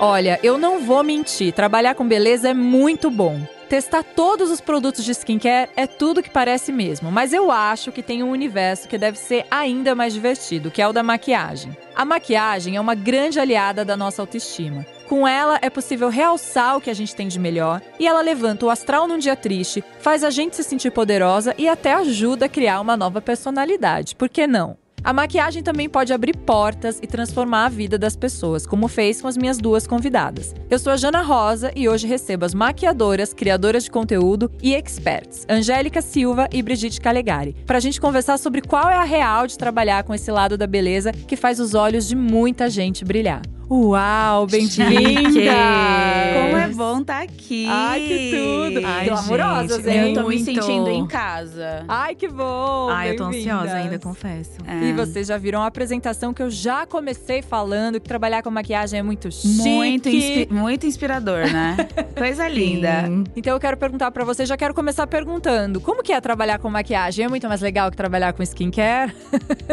Olha, eu não vou mentir, trabalhar com beleza é muito bom. Testar todos os produtos de skincare é tudo que parece mesmo, mas eu acho que tem um universo que deve ser ainda mais divertido, que é o da maquiagem. A maquiagem é uma grande aliada da nossa autoestima. Com ela é possível realçar o que a gente tem de melhor e ela levanta o astral num dia triste, faz a gente se sentir poderosa e até ajuda a criar uma nova personalidade. Por que não? A maquiagem também pode abrir portas e transformar a vida das pessoas, como fez com as minhas duas convidadas. Eu sou a Jana Rosa e hoje recebo as maquiadoras, criadoras de conteúdo e experts, Angélica Silva e Brigitte Calegari, para a gente conversar sobre qual é a real de trabalhar com esse lado da beleza que faz os olhos de muita gente brilhar. Uau, bem-vinda! Como é bom estar tá aqui! Ai, que tudo! Ai, Glamurosas, hein? Eu tô me sentindo em casa. Ai, que bom! Ai, eu tô ansiosa ainda, confesso. É. E vocês já viram a apresentação que eu já comecei falando que trabalhar com maquiagem é muito chique. Muito, inspi muito inspirador, né? Coisa linda. Então eu quero perguntar para você, já quero começar perguntando: como que é trabalhar com maquiagem? É muito mais legal que trabalhar com skincare?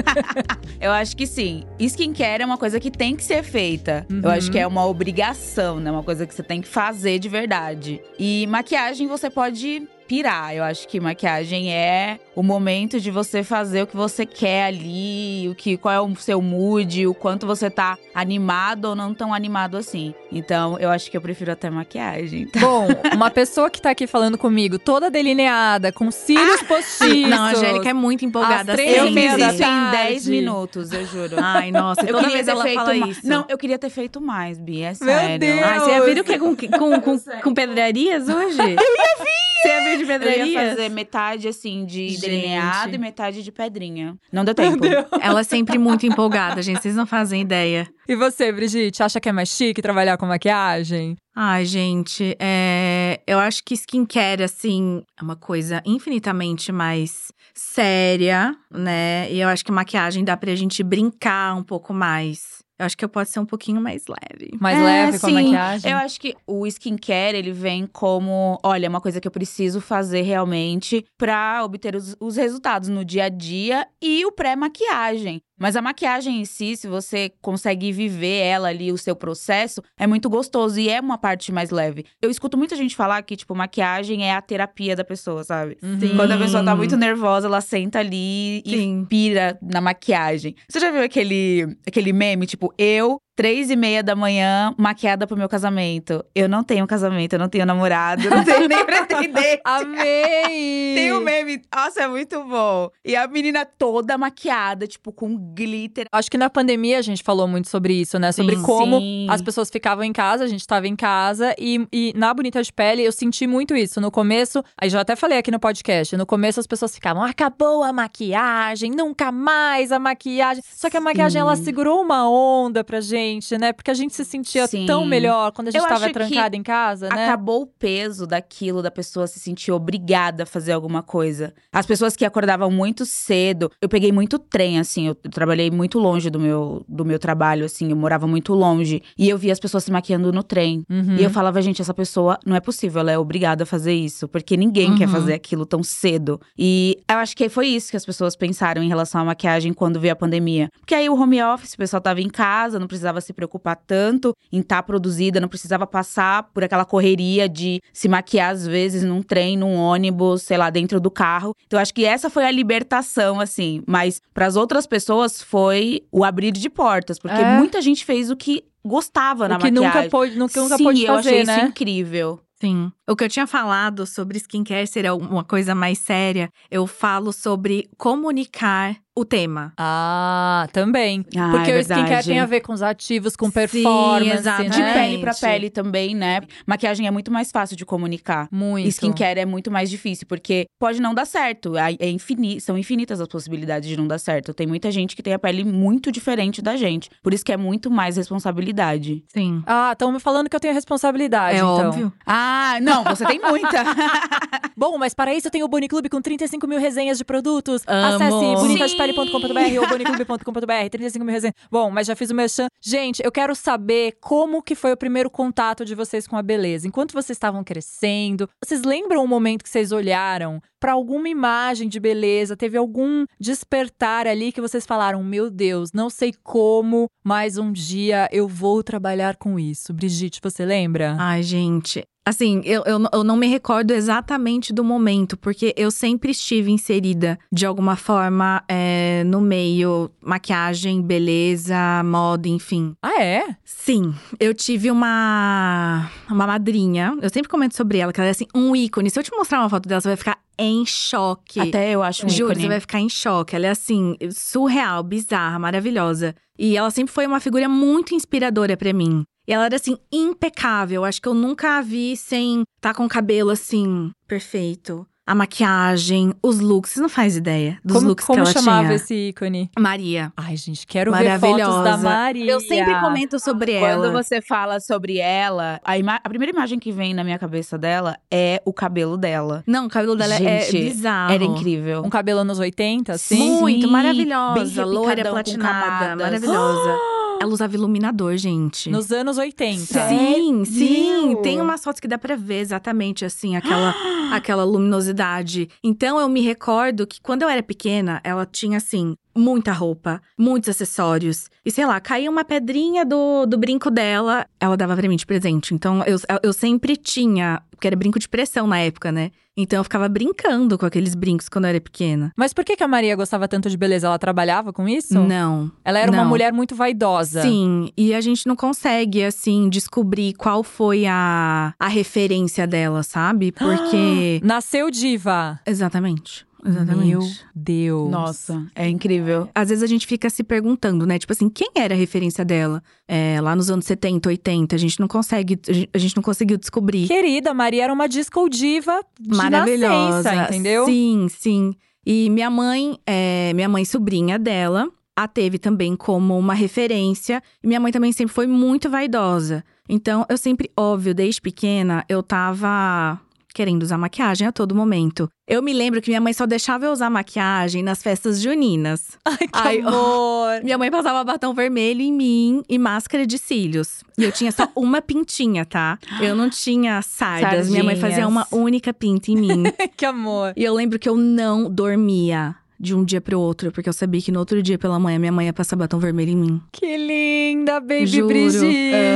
eu acho que sim. Skincare é uma coisa que tem que ser feita Uhum. Eu acho que é uma obrigação, né? Uma coisa que você tem que fazer de verdade. E maquiagem você pode pirar. Eu acho que maquiagem é o momento de você fazer o que você quer ali, o que qual é o seu mood, o quanto você tá animado ou não tão animado assim. Então, eu acho que eu prefiro até maquiagem. Tá? Bom, uma pessoa que tá aqui falando comigo, toda delineada, com cílios ah! postiços. Não, a Angélica é muito empolgada. Assim. Eu fiz isso em 10 minutos, eu juro. Ai, nossa, eu toda vez ela fala isso. Não, eu queria ter feito mais, Bia, é sério. Meu Deus! Ai, você ia vir o quê? Com, com, com, com pedrarias hoje? eu ia vir! Você vir de pedrarias? Eu ia fazer metade, assim, de gente. delineado e metade de pedrinha. Não deu tempo. Ela é sempre muito empolgada, gente. Vocês não fazem ideia. E você, Brigitte, acha que é mais chique trabalhar com maquiagem? Ai, gente, é... eu acho que skincare, assim, é uma coisa infinitamente mais séria, né? E eu acho que maquiagem dá pra gente brincar um pouco mais. Eu acho que pode ser um pouquinho mais leve. Mais é, leve com sim. a maquiagem? Eu acho que o skincare, ele vem como… Olha, uma coisa que eu preciso fazer realmente pra obter os, os resultados no dia a dia. E o pré-maquiagem. Mas a maquiagem em si, se você consegue viver ela ali, o seu processo, é muito gostoso e é uma parte mais leve. Eu escuto muita gente falar que, tipo, maquiagem é a terapia da pessoa, sabe? Sim. Quando a pessoa tá muito nervosa, ela senta ali e pira na maquiagem. Você já viu aquele, aquele meme, tipo, eu três e meia da manhã, maquiada pro meu casamento. Eu não tenho casamento, eu não tenho namorado, eu não tenho nem pretendente. Amei! Tem um meme, nossa, é muito bom. E a menina toda maquiada, tipo, com glitter. Acho que na pandemia a gente falou muito sobre isso, né? Sobre sim, como sim. as pessoas ficavam em casa, a gente tava em casa. E, e na Bonita de Pele eu senti muito isso. No começo, aí já até falei aqui no podcast, no começo as pessoas ficavam, acabou a maquiagem, nunca mais a maquiagem. Só que a maquiagem, sim. ela segurou uma onda pra gente gente, né? Porque a gente se sentia Sim. tão melhor quando a gente estava trancada em casa, né? Acabou o peso daquilo da pessoa se sentir obrigada a fazer alguma coisa. As pessoas que acordavam muito cedo, eu peguei muito trem, assim, eu, trabalhei muito longe do meu, do meu trabalho, assim, eu morava muito longe. E eu via as pessoas se maquiando no trem. Uhum. E eu falava, gente, essa pessoa não é possível, ela é obrigada a fazer isso, porque ninguém uhum. quer fazer aquilo tão cedo. E eu acho que foi isso que as pessoas pensaram em relação à maquiagem quando veio a pandemia. Porque aí o home office, o pessoal tava em casa, não precisava precisava se preocupar tanto em estar tá produzida, não precisava passar por aquela correria de se maquiar às vezes num trem, num ônibus, sei lá, dentro do carro. Então acho que essa foi a libertação assim, mas para as outras pessoas foi o abrir de portas, porque é. muita gente fez o que gostava o na que maquiagem. Nunca pôde, nunca, nunca Sim, pôde fazer, eu achei né? isso incrível. Sim. O que eu tinha falado sobre skincare seria uma coisa mais séria. Eu falo sobre comunicar o tema. Ah, também. Ah, Porque é o skincare tem a ver com os ativos, com performance, Sim? De pele pra pele também, né? Maquiagem é muito mais fácil de comunicar. Muito. Skincare é muito mais difícil, porque pode não dar certo. É infini são infinitas as possibilidades de não dar certo. Tem muita gente que tem a pele muito diferente da gente. Por isso que é muito mais responsabilidade. Sim. Ah, estão me falando que eu tenho responsabilidade, é então. óbvio. Ah, não. Não, você tem muita. Bom, mas para isso eu tenho o Boni Clube com 35 mil resenhas de produtos. Amo. Acesse bonitadepele.com.br ou boniclube.com.br, 35 mil resenhas. Bom, mas já fiz o meu chan. Gente, eu quero saber como que foi o primeiro contato de vocês com a beleza. Enquanto vocês estavam crescendo, vocês lembram o momento que vocês olharam para alguma imagem de beleza? Teve algum despertar ali que vocês falaram: Meu Deus, não sei como, mas um dia eu vou trabalhar com isso. Brigitte, você lembra? Ai, gente. Assim, eu, eu, eu não me recordo exatamente do momento, porque eu sempre estive inserida, de alguma forma, é, no meio maquiagem, beleza, moda, enfim. Ah, é? Sim, eu tive uma, uma madrinha, eu sempre comento sobre ela, que ela é assim, um ícone. Se eu te mostrar uma foto dela, você vai ficar em choque. Até eu acho um Juro, ícone. você vai ficar em choque. Ela é assim, surreal, bizarra, maravilhosa. E ela sempre foi uma figura muito inspiradora pra mim. E ela era assim, impecável. Acho que eu nunca a vi sem tá com o cabelo assim, perfeito. A maquiagem, os looks, você não faz ideia dos como looks como que ela chamava tinha. esse ícone? Maria. Ai, gente, quero ver fotos da. Maria. Eu sempre comento sobre Quando ela. você fala sobre ela, a, a primeira imagem que vem na minha cabeça dela é o cabelo dela. Não, o cabelo dela Gente, é bizarro. Era incrível. Um cabelo anos 80, assim? Muito maravilhosa. bem Loira platinada, maravilhosa. Ela usava iluminador, gente. Nos anos 80. Sim, sim. Tem umas fotos que dá pra ver exatamente assim, aquela, aquela luminosidade. Então eu me recordo que quando eu era pequena, ela tinha assim. Muita roupa, muitos acessórios. E sei lá, caía uma pedrinha do, do brinco dela, ela dava pra mim de presente. Então eu, eu sempre tinha, porque era brinco de pressão na época, né? Então eu ficava brincando com aqueles brincos quando eu era pequena. Mas por que, que a Maria gostava tanto de beleza? Ela trabalhava com isso? Não. Ela era uma não. mulher muito vaidosa. Sim, e a gente não consegue, assim, descobrir qual foi a, a referência dela, sabe? Porque. Nasceu diva. Exatamente. Exatamente. Meu Deus. Nossa, é incrível. Às vezes a gente fica se perguntando, né? Tipo assim, quem era a referência dela? É, lá nos anos 70, 80, a gente não consegue, a gente- não conseguiu descobrir. Querida, Maria era uma disco diva de Maravilhosa. nascença, entendeu? Sim, sim. E minha mãe, é, minha mãe sobrinha dela, a teve também como uma referência. E minha mãe também sempre foi muito vaidosa. Então, eu sempre, óbvio, desde pequena, eu tava querendo usar maquiagem a todo momento. Eu me lembro que minha mãe só deixava eu usar maquiagem nas festas juninas. Ai, que Ai, amor. Minha mãe passava batom vermelho em mim e máscara de cílios. E eu tinha só uma pintinha, tá? Eu não tinha sardas. Minha mãe fazia uma Sardinhas. única pinta em mim. que amor. E eu lembro que eu não dormia de um dia pro outro, porque eu sabia que no outro dia pela manhã minha mãe ia passar batom vermelho em mim. Que linda, baby Juro, Brigitte.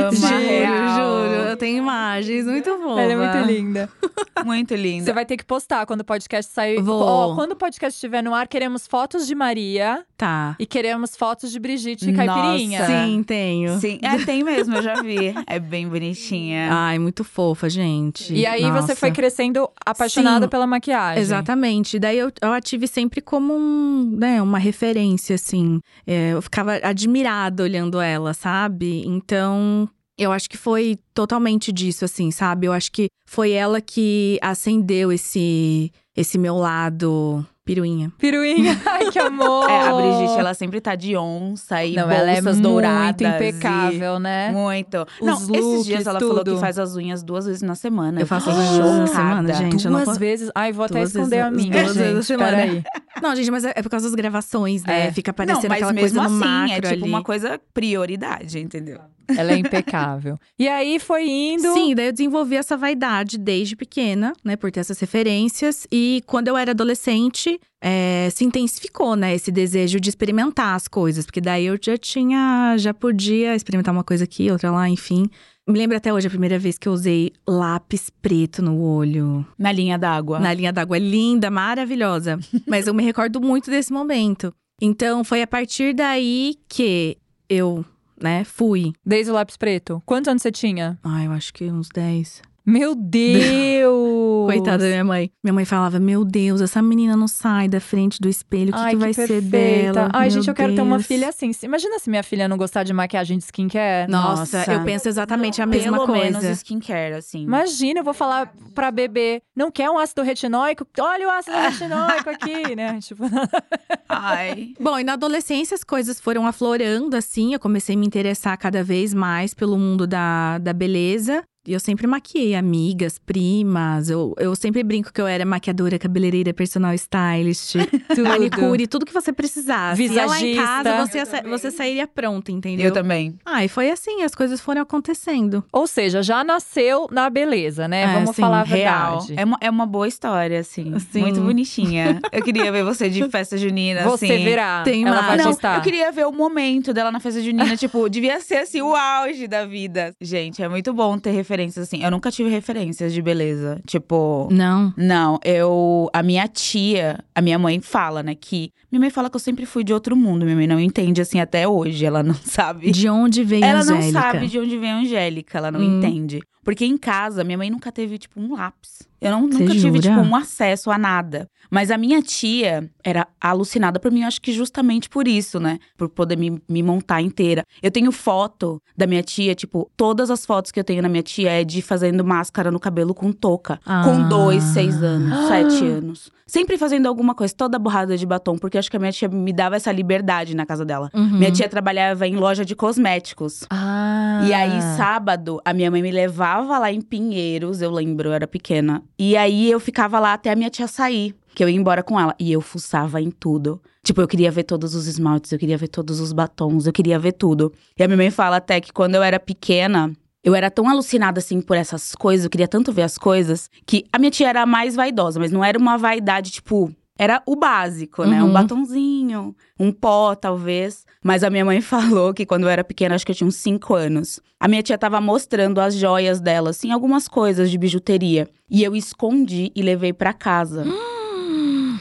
ama juro, real. juro. Eu tenho imagens muito boas. Ela é muito linda. Muito linda. Você vai ter que postar quando o podcast sair. Vou. Ó, quando o podcast estiver no ar, queremos fotos de Maria Tá. e queremos fotos de Brigitte e Caipirinha. Nossa. Sim, tenho. Sim, é, tem mesmo, eu já vi. É bem bonitinha. Ai, muito fofa, gente. E aí Nossa. você foi crescendo apaixonada Sim, pela maquiagem. Exatamente. Daí eu, eu a tive sempre como um, né, uma referência, assim. É, eu ficava admirada olhando ela, sabe? Então, eu acho que foi totalmente disso, assim, sabe? Eu acho que foi ela que acendeu esse, esse meu lado piruinha. Piruinha. Ai, que amor. É, a Brigitte, ela sempre tá de onça e Não, bolsas ela é muito douradas. impecável, e- né? Muito. Os Não, esses looks, dias ela falou tudo. que faz as unhas duas vezes na semana. Eu faço as unhas na chocada. semana, gente. eu não Duas posso- vezes. Ai, vou até Duas esconder a vezes- minha, duas vezes na semana. Peraí. Não, gente, mas é é por causa das gravações, né? É. Fica Não, parecendo mas aquela mesmo coisa no assim, macro é tipo ali. uma coisa prioridade, entendeu? Ela é impecável. E aí foi indo. Sim, daí eu desenvolvi essa vaidade desde pequena, né? Por ter essas referências. E quando eu era adolescente, é, se intensificou, né? Esse desejo de experimentar as coisas. Porque daí eu já tinha, já podia experimentar uma coisa aqui, outra lá, enfim. Me lembro até hoje a primeira vez que eu usei lápis preto no olho. Na linha d'água. Na linha d'água. Linda, maravilhosa. Mas eu me recordo muito desse momento. Então, foi a partir daí que eu, né, fui. Desde o lápis preto. Quantos anos você tinha? Ai, eu acho que uns 10. Meu Deus! Coitada da minha mãe. Minha mãe falava: Meu Deus, essa menina não sai da frente do espelho. O que, Ai, que vai ser dela? Ai, Meu gente, eu quero ter uma Deus." filha assim. Imagina se minha filha não gostar de maquiagem de skincare. Nossa, Nossa. eu penso exatamente a mesma Pelo coisa. menos skincare, assim. Imagina, eu vou falar pra bebê, não quer um ácido retinóico? Olha o ácido retinóico aqui, né? Tipo, Ai. Bom, e na adolescência as coisas foram aflorando, assim. Eu comecei a me interessar cada vez mais pelo mundo da, da beleza. E eu sempre maquiei amigas, primas. Eu, eu sempre brinco que eu era maquiadora, cabeleireira, personal stylist, manicure, tudo que você precisasse. E lá em Visagista. casa, você, sa- você sairia pronta, entendeu? Eu também. Ah, e foi assim, as coisas foram acontecendo. Ou seja, já nasceu na beleza, né? É, Vamos sim, falar a Real. verdade. É uma, é uma boa história, assim. Sim. Muito bonitinha. Eu queria ver você de festa junina, Você assim. virá. Tem ela mais. vai Não, gestar. eu queria ver o momento dela na festa junina, tipo, devia ser assim o auge da vida. Gente, é muito bom ter referências assim. Eu nunca tive referências de beleza, tipo, Não. não, eu a minha tia, a minha mãe fala, né, que minha mãe fala que eu sempre fui de outro mundo, minha mãe não entende assim até hoje, ela não sabe. De onde veio Ela a não Angélica? sabe de onde vem a Angélica, ela não Hum. entende. Porque em casa, minha mãe nunca teve, tipo, um lápis. Eu não, nunca tive, jura? tipo, um acesso a nada. Mas a minha tia era alucinada por mim, eu acho que justamente por isso, né? Por poder me, me montar inteira. Eu tenho foto da minha tia, tipo, todas as fotos que eu tenho na minha tia é de fazendo máscara no cabelo com touca. Ah. Com dois, seis anos, sete anos. Sempre fazendo alguma coisa, toda borrada de batom, porque acho que a minha tia me dava essa liberdade na casa dela. Uhum. Minha tia trabalhava em loja de cosméticos. Ah. E aí, sábado, a minha mãe me levava lá em Pinheiros, eu lembro, eu era pequena. E aí eu ficava lá até a minha tia sair, que eu ia embora com ela. E eu fuçava em tudo. Tipo, eu queria ver todos os esmaltes, eu queria ver todos os batons, eu queria ver tudo. E a minha mãe fala até que quando eu era pequena. Eu era tão alucinada, assim, por essas coisas, eu queria tanto ver as coisas, que a minha tia era mais vaidosa, mas não era uma vaidade, tipo, era o básico, né? Um Uhum. batonzinho, um pó, talvez. Mas a minha mãe falou que quando eu era pequena, acho que eu tinha uns 5 anos. A minha tia tava mostrando as joias dela, assim, algumas coisas de bijuteria. E eu escondi e levei pra casa.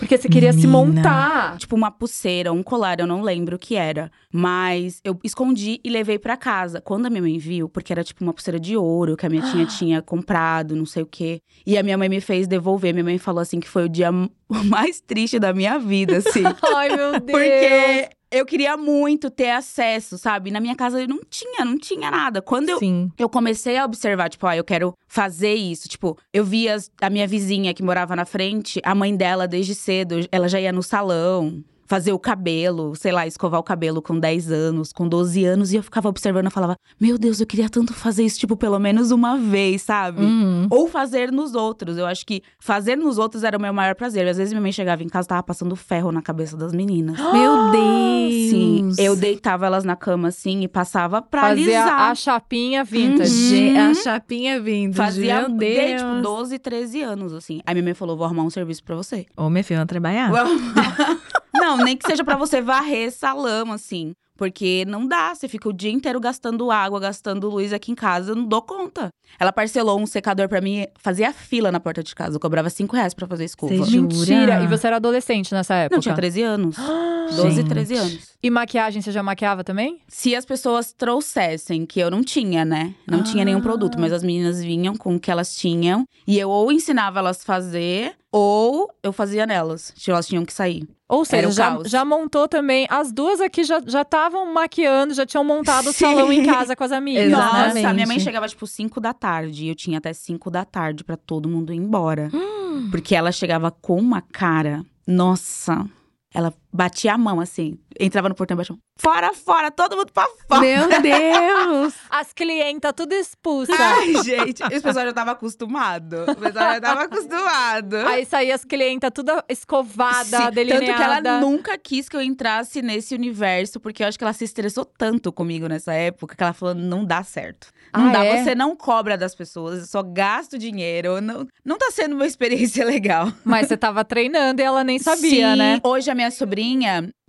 Porque você queria se Menina. montar. Tipo uma pulseira, um colar, eu não lembro o que era. Mas eu escondi e levei pra casa. Quando a minha mãe viu, porque era tipo uma pulseira de ouro que a minha tia tinha comprado, não sei o quê. E a minha mãe me fez devolver. Minha mãe falou assim que foi o dia mais triste da minha vida, assim. Ai, meu Deus. Porque eu queria muito ter acesso, sabe? Na minha casa eu não tinha, não tinha nada. Quando eu, Sim. eu comecei a observar, tipo, ah, eu quero fazer isso. Tipo, eu via a minha vizinha que morava na frente, a mãe dela desde cedo, ela já ia no salão. Fazer o cabelo, sei lá, escovar o cabelo com 10 anos, com 12 anos, e eu ficava observando e falava: Meu Deus, eu queria tanto fazer isso, tipo, pelo menos uma vez, sabe? Uhum. Ou fazer nos outros. Eu acho que fazer nos outros era o meu maior prazer. Às vezes minha mãe chegava em casa e tava passando ferro na cabeça das meninas. Meu Deus! Sim, eu deitava elas na cama assim e passava pra Fazia alisar. a chapinha vintage. Ge- A chapinha vindo. Fazia Meu desde, Deus. tipo 12, 13 anos, assim. Aí minha mãe falou: vou arrumar um serviço pra você. Ô, minha filha, trabalhar. Não, nem que seja pra você varrer essa lama, assim. Porque não dá, você fica o dia inteiro gastando água, gastando luz aqui em casa, eu não dou conta. Ela parcelou um secador pra mim, fazia fila na porta de casa. Eu cobrava 5 reais pra fazer escova. Você jura? Mentira. E você era adolescente nessa época? Não, tinha 13 anos. 12, Gente. 13 anos. E maquiagem, você já maquiava também? Se as pessoas trouxessem, que eu não tinha, né? Não tinha Ah. nenhum produto, mas as meninas vinham com o que elas tinham. E eu ou ensinava elas a fazer, ou eu fazia nelas. Tipo, Elas tinham que sair. Ou seja, o já, já montou também. As duas aqui já estavam maquiando, já tinham montado o salão em casa com as amigas. Exatamente. Né? Nossa, minha mãe chegava tipo 5 da tarde. E eu tinha até 5 da tarde pra todo mundo ir embora. Hum. Porque ela chegava com uma cara. Nossa. Ela batia a mão assim. Entrava no portão e batia. Fora, fora, todo mundo pra fora. Meu Deus! As clientas tudo expulsa. Ai, gente. E o pessoal já tava acostumado. O pessoal já tava acostumado. Aí saía as clientas tudo escovada, Sim, delineada. Tanto que ela nunca quis que eu entrasse nesse universo, porque eu acho que ela se estressou tanto comigo nessa época que ela falou: não dá certo. Não Ah, dá, é? você não cobra das pessoas, eu só gasto dinheiro. Não, não tá sendo uma experiência legal. Mas você tava treinando e ela nem sabia, Sim, né? Hoje a minha sobrinha,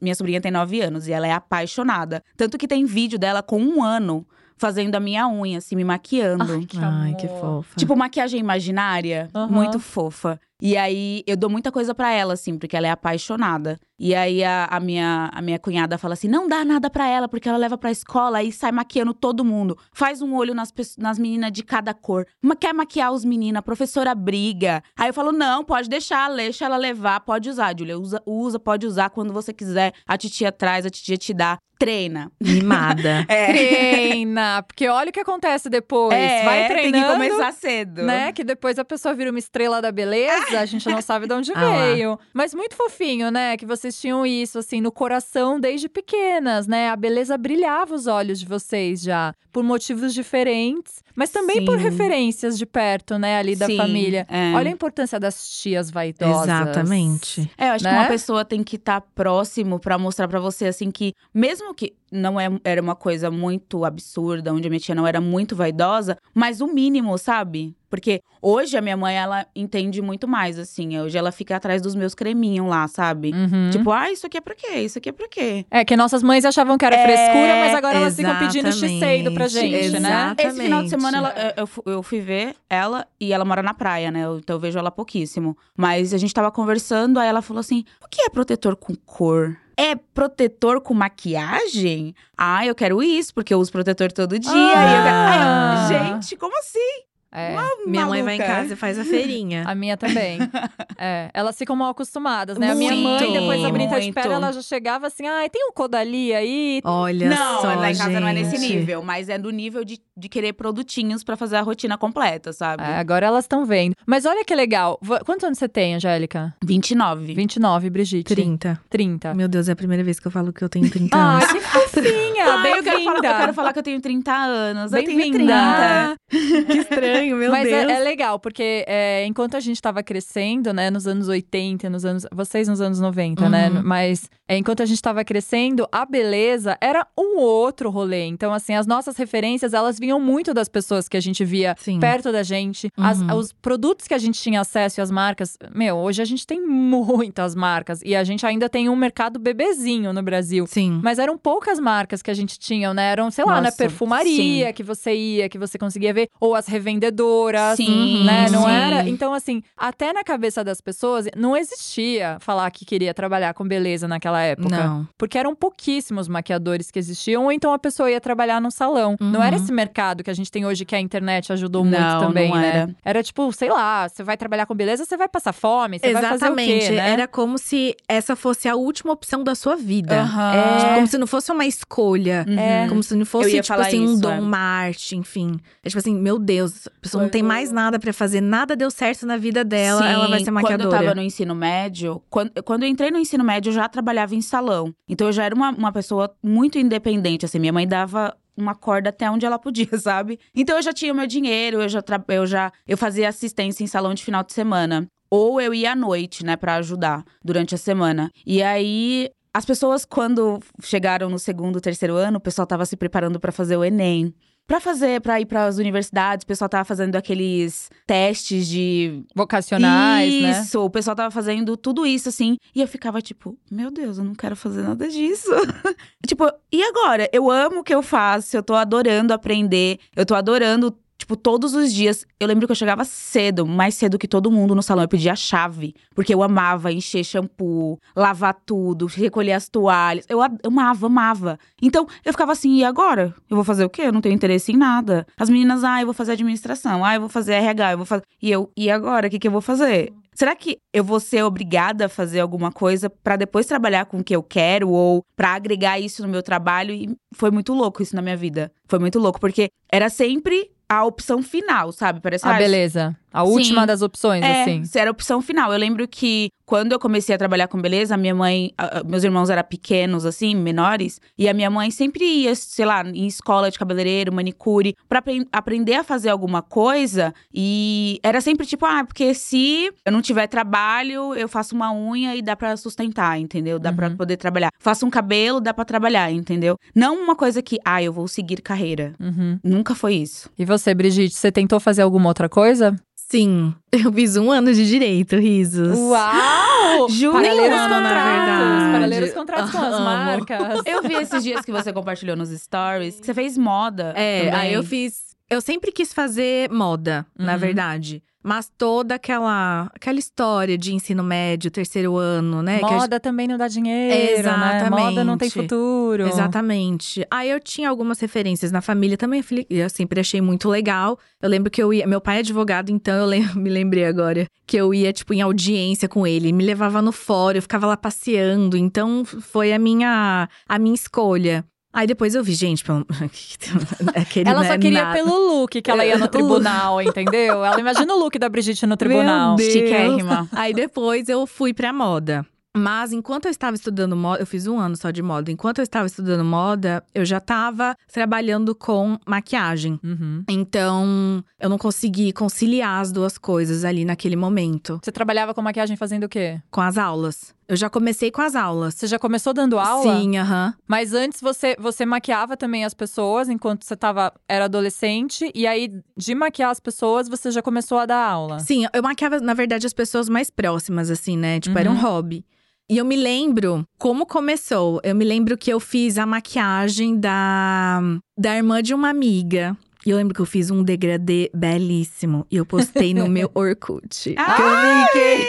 minha sobrinha tem 9 anos e ela é apaixonada. Tanto que tem vídeo dela com um ano fazendo a minha unha, assim, me maquiando. Ai, que, Ai, que fofa. Tipo, maquiagem imaginária, Aham. muito fofa. E aí, eu dou muita coisa pra ela, assim, porque ela é apaixonada. E aí, a, a minha, a minha cunhada fala assim: não dá nada pra ela, porque ela leva pra escola e sai maquiando todo mundo. Faz um olho nas, nas meninas de cada cor. Ma- Quer maquiar os meninos, a professora briga. Aí eu falo: não, pode deixar, deixa ela levar, pode usar, Julia. Usa, usa, pode usar quando você quiser. A titia traz, a titia te dá. Treina. Mimada. É. Treina, porque olha o que acontece depois. É, Vai tem que treinando, começar cedo. né? Que depois a pessoa vira uma estrela da beleza a gente não sabe de onde Ah lá. veio. Mas muito fofinho, né? Que vocês tinham isso, assim, no coração desde pequenas, né? A beleza brilhava os olhos de vocês já, por motivos diferentes, mas também por Sim. referências de perto, né? Ali da Sim, família. é. Olha a importância das tias vaidosas. Exatamente. É, eu acho né? que uma pessoa tem que estar próximo pra mostrar pra você, assim, que mesmo que não é, era uma coisa muito absurda, onde a minha tia não era muito vaidosa, mas o mínimo, sabe? Porque hoje a minha mãe, ela entende muito mais, assim. Hoje ela fica atrás dos meus creminhos lá, sabe? Uhum. Tipo, ah, isso aqui é pra quê? Isso aqui é pra quê? É que nossas mães achavam que era É, frescura, mas agora elas ficam pedindo exatamente. x pra gente, né? Exato. Esse final de semana ela- Exatamente. eu, eu fu- eu fui ver ela e ela mora na praia, né? Então eu vejo ela pouquíssimo. Mas a gente tava conversando, aí ela falou assim: o que é protetor com cor? É protetor com maquiagem? Ah, eu quero isso, porque eu uso protetor todo dia. Eu quero- Ah. Gente, como assim? É. Minha mãe vai em maluca. casa e faz a feirinha. A minha também. é, elas ficam mal acostumadas, né? A minha Muito, mãe, depois da Brita de muito. Pele, ela já chegava assim: ai, tem um Codali aí? Olha não, só, lá em casa não é nesse gente. nível, mas é do nível de, de querer produtinhos pra fazer a rotina completa, sabe? É, agora elas estão vendo. Mas olha que legal. Quantos anos você tem, Angélica? 29. 29, Brigitte. 30. 30. Meu Deus, é a primeira vez que eu falo que eu tenho 30 Ai, anos. que fofinha! Ai, eu, quero falar, eu quero Bem-vinda! falar que eu tenho 30 anos. Eu tenho Bem-vinda! 30. que estranho, meu Mas Deus. é, é legal, porque é, enquanto a gente tava crescendo, né, nos anos 80, nos anos. Vocês nos anos 90, né? Uhum. Mas é, enquanto a gente tava crescendo, a beleza era um outro rolê. Então, assim, as nossas referências, elas vinham muito das pessoas que a gente via Sim. perto da gente. As- Uhum. os produtos que a gente tinha acesso e as marcas. Meu, hoje a gente tem muitas marcas. E a gente ainda tem um mercado bebezinho no Brasil. Sim. Mas eram poucas marcas que a gente tinha, né? Eram, sei lá, na Nossa, perfumaria sim. que você ia, que você conseguia ver. Ou as revendedoras. Sim, né? Não sim. era. Então, assim, até na cabeça das pessoas, não existia falar que queria trabalhar com beleza naquela época. Não. Porque eram pouquíssimos maquiadores que existiam, ou então a pessoa ia trabalhar num salão. Não era Uhum. esse mercado que a gente tem hoje que a internet ajudou Não, muito também, não né? era. Era tipo, sei lá, você vai trabalhar com beleza, você vai passar fome, você vai fazer o Exatamente. quê, né? Era como se essa fosse a última opção da sua vida. Aham. É. Tipo, como se não fosse uma escolha. É. Como se não fosse, tipo assim, um isso, dom, é. uma arte, enfim. É tipo assim, meu Deus, pessoa não tem mais nada pra fazer, nada deu certo na vida dela, Sim, ela vai ser Quando eu maquiadora. tava no ensino médio, quando, quando eu entrei no ensino médio, eu já trabalhava em salão. Então eu já era uma, uma pessoa muito independente, assim. Minha mãe dava uma corda até onde ela podia, sabe? Então eu já tinha o meu dinheiro, eu já, eu já eu fazia assistência em salão de final de semana. Ou eu ia à noite, né, pra ajudar durante a semana. E aí. As pessoas, quando chegaram no segundo, terceiro ano, o pessoal tava se preparando pra fazer o Enem. Pra fazer, pra ir pras universidades, o pessoal tava fazendo aqueles testes de Vocacionais, né? isso, o pessoal tava fazendo tudo isso, assim. E eu ficava tipo, meu Deus, eu não quero fazer nada disso. tipo, e agora? Eu amo o que eu faço, eu tô adorando aprender, eu tô adorando. Tipo, todos os dias. Eu lembro que eu chegava cedo, mais cedo que todo mundo no salão. Eu pedia a chave. Porque eu amava encher shampoo, lavar tudo, recolher as toalhas. Eu amava, amava. Então, eu ficava assim, e agora? Eu vou fazer o quê? Eu não tenho interesse em nada. As meninas, ah, eu vou fazer administração. Ah, eu vou fazer RH, eu vou fazer. E eu, e agora? O que, que eu vou fazer? Será que eu vou ser obrigada a fazer alguma coisa pra depois trabalhar com o que eu quero ou pra agregar isso no meu trabalho? E foi muito louco isso na minha vida. Foi muito louco, porque era sempre a opção final, sabe? Parece A ah, beleza. A Sim. última das opções, é, assim. isso era a opção final. Eu lembro que quando eu comecei a trabalhar com beleza, a minha mãe, a- meus irmãos eram pequenos, assim, menores, e a minha mãe sempre ia, sei lá, em escola de cabeleireiro, manicure, pra apren- aprender a fazer alguma coisa. E era sempre tipo, ah, porque se eu não tiver trabalho, eu faço uma unha e dá pra sustentar, entendeu? Dá pra Uhum. poder trabalhar. Faço um cabelo, dá pra trabalhar, entendeu? Não uma coisa que, ah, eu vou seguir carreira. Uhum. Nunca foi isso. E você, Brigitte, você tentou fazer alguma outra coisa? Sim, eu fiz um ano de direito, risos. Uau! Juro, Paralelo na contratos. verdade. Paralelos contratos com as marcas. Eu vi esses dias que você compartilhou nos stories, que você fez moda. É, também. aí eu fiz. Eu sempre quis fazer moda, na Uhum. verdade. Mas toda aquela, aquela história de ensino médio, terceiro ano, né? Moda também não dá dinheiro, né? Moda não tem Exatamente. futuro. Exatamente. Aí eu tinha algumas referências na família também, eu sempre achei muito legal. Eu lembro que eu ia. Meu pai é advogado, então eu me lembrei agora que eu ia, tipo, em audiência com ele. Ele me levava no fórum, eu ficava lá passeando. Então foi a minha, a minha escolha. Aí depois eu vi, gente, pelo... aquele Ela não só é queria nada. pelo look que ela ia no tribunal, entendeu? Ela imagina o look da Brigitte no tribunal. Chiquérrima. Aí depois eu fui pra moda. Mas enquanto eu estava estudando moda, eu fiz um ano só de moda. Enquanto eu estava estudando moda, eu já estava trabalhando com maquiagem. Uhum. Então, eu não consegui conciliar as duas coisas ali naquele momento. Você trabalhava com maquiagem fazendo o quê? Com as aulas. Eu já comecei com as aulas. Você já começou dando aula? Sim, aham. Mas antes você, você maquiava também as pessoas enquanto você tava, era adolescente. E aí, de maquiar as pessoas, você já começou a dar aula. Sim, eu maquiava, na verdade, as pessoas mais próximas, assim, né? Tipo, era um Uhum. hobby. E eu me lembro como começou. Eu me lembro que eu fiz a maquiagem da, da irmã de uma amiga. E eu lembro que eu fiz um degradê belíssimo. E eu postei no meu Orkut. que eu fiquei.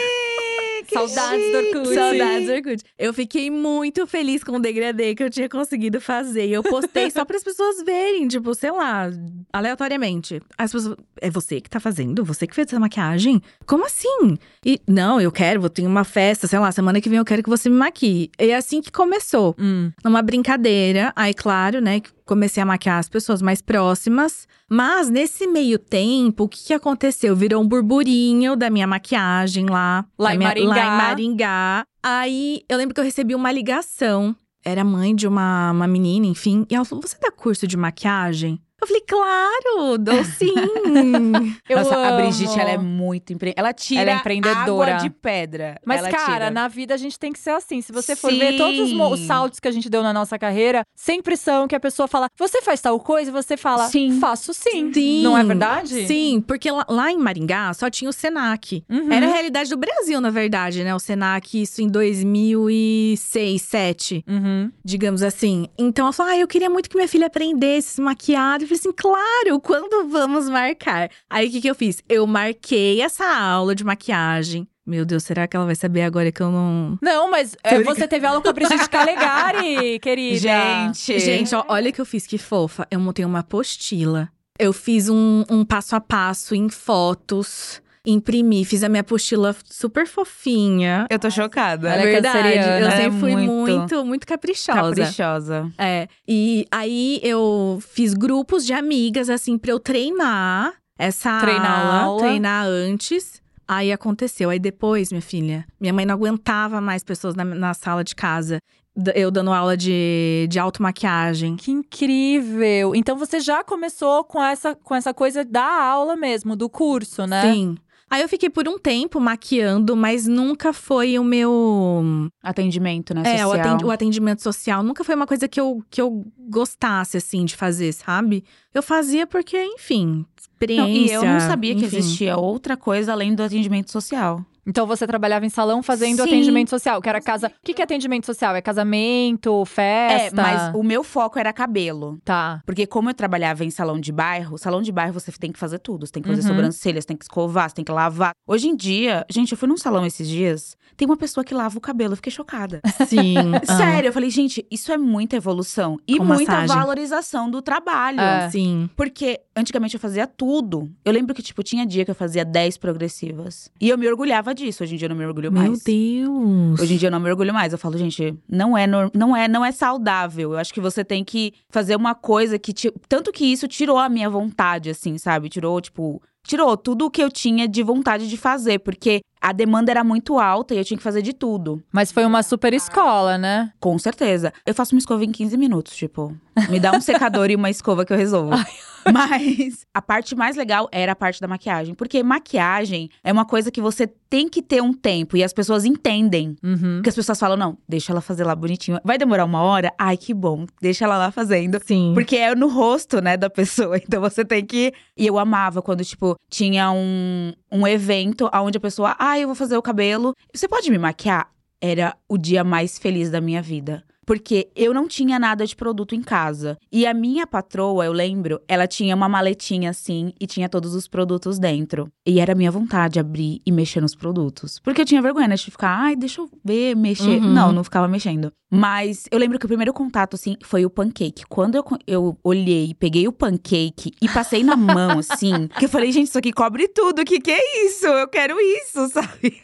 Saudades do Orkut. Saudades do Orkut. Eu fiquei muito feliz com o degradê que eu tinha conseguido fazer. E eu postei só para as pessoas verem, tipo, sei lá, aleatoriamente. As pessoas. É você que tá fazendo? Você que fez essa maquiagem? Como assim? E não, eu quero, vou ter uma festa, sei lá, semana que vem eu quero que você me maquie. E é assim que começou. Hum. Numa brincadeira. Aí, claro, né, que comecei a maquiar as pessoas mais próximas. Mas nesse meio tempo, o que, que aconteceu? Virou um burburinho da minha maquiagem lá. Lá em minha- Maringá. Lá em Maringá. Aí eu lembro que eu recebi uma ligação. Era mãe de uma, uma menina, enfim. E ela falou: Você dá curso de maquiagem? Eu falei, claro, dou sim. Eu Nossa, a amo. Brigitte, ela é muito empre... Ela tira Ela é empreendedora. água de pedra. Mas, Ela cara, tira. na vida a gente tem que ser assim. Se você for ver todos os, os saltos que a gente deu na nossa carreira, sempre são que a pessoa fala: Você faz tal coisa? E você fala: Sim. Faço sim. Sim. Não é verdade? Sim, porque lá, lá em Maringá só tinha o Senac. Uhum. Era a realidade do Brasil, na verdade, né? O Senac, isso em 2006, 2007, Uhum. digamos assim. Então ela falou: ah, eu queria muito que minha filha aprendesse a se maquiar. Eu falei assim: claro, quando vamos marcar? Aí o que, que eu fiz? Eu marquei essa aula de maquiagem. Meu Deus, será que ela vai saber agora que eu não. Não, mas é, você teve aula com a Brigitte Calegari, querida. Gente. Gente, ó, olha o que eu fiz, que fofa. Eu montei uma apostila. Eu fiz um, um passo a passo em fotos. Imprimi, fiz a minha apostila super fofinha. Eu tô chocada. Ela é verdade, eu Ela é sempre fui muito muito, muito caprichosa. Caprichosa. É. E aí eu fiz grupos de amigas, assim, pra eu treinar essa Treinar a aula. treinar antes. Aí aconteceu. Aí depois, minha filha, minha mãe não aguentava mais pessoas na, na sala de casa. Eu dando aula de, de automaquiagem. Que incrível! Então você já começou com essa, com essa coisa da aula mesmo, do curso, né? Sim. Aí eu fiquei por um tempo maquiando, mas nunca foi o meu. Atendimento, né? É, o social. atendi- o atendimento social nunca foi uma coisa que eu, que eu gostasse, assim, de fazer, sabe? Eu fazia porque, enfim, experiência. Não, e eu não sabia que enfim. existia outra coisa além do atendimento social. Então você trabalhava em salão fazendo Sim. atendimento social, que era casa. O que que é atendimento social? É casamento, festa? É, mas o meu foco era cabelo. Tá. Porque como eu trabalhava em salão de bairro, salão de bairro você tem que fazer tudo. Você tem que fazer Uhum. sobrancelhas, tem que escovar, você tem que lavar. Hoje em dia, gente, eu fui num salão esses dias, tem uma pessoa que lava o cabelo, eu fiquei chocada. Sim. ah, Sério, eu falei, gente, isso é muita evolução. E Com muita massagem. valorização do trabalho. É. Sim. Porque antigamente eu fazia tudo. Eu lembro que, tipo, tinha dia que eu fazia 10 progressivas. E eu me orgulhava disso. Hoje em dia eu não me orgulho Meu mais. Deus. Hoje em dia eu não me orgulho mais. Eu falo, gente, não é, não é, não é saudável. Eu acho que você tem que fazer uma coisa que. Te... Tanto que isso tirou a minha vontade, assim, sabe? Tirou, tipo. Tirou tudo o que eu tinha de vontade de fazer, porque a demanda era muito alta e eu tinha que fazer de tudo. Mas foi uma super escola, né? Com certeza. Eu faço uma escova em 15 minutos, tipo. Me dá um secador e uma escova que eu resolvo. Mas a parte mais legal era a parte da maquiagem. Porque maquiagem é uma coisa que você tem que ter um tempo e as pessoas entendem. Uhum. Porque as pessoas falam, não, deixa ela fazer lá bonitinho. Vai demorar uma hora? Ai, que bom. Deixa ela lá fazendo. Sim. Porque é no rosto, né, da pessoa. Então você tem que. E eu amava quando, tipo, tinha um, um evento onde a pessoa, ah, eu vou fazer o cabelo. Você pode me maquiar? Era o dia mais feliz da minha vida. Porque eu não tinha nada de produto em casa. E a minha patroa, eu lembro, ela tinha uma maletinha assim e tinha todos os produtos dentro. E era minha vontade abrir e mexer nos produtos. Porque eu tinha vergonha né, de ficar, ai, deixa eu ver, mexer. Uhum. Não, não ficava mexendo. Mas eu lembro que o primeiro contato, assim, foi o pancake. Quando eu, eu olhei, peguei o pancake e passei na mão, assim, que eu falei, gente, isso aqui cobre tudo. O que, que é isso? Eu quero isso, sabe?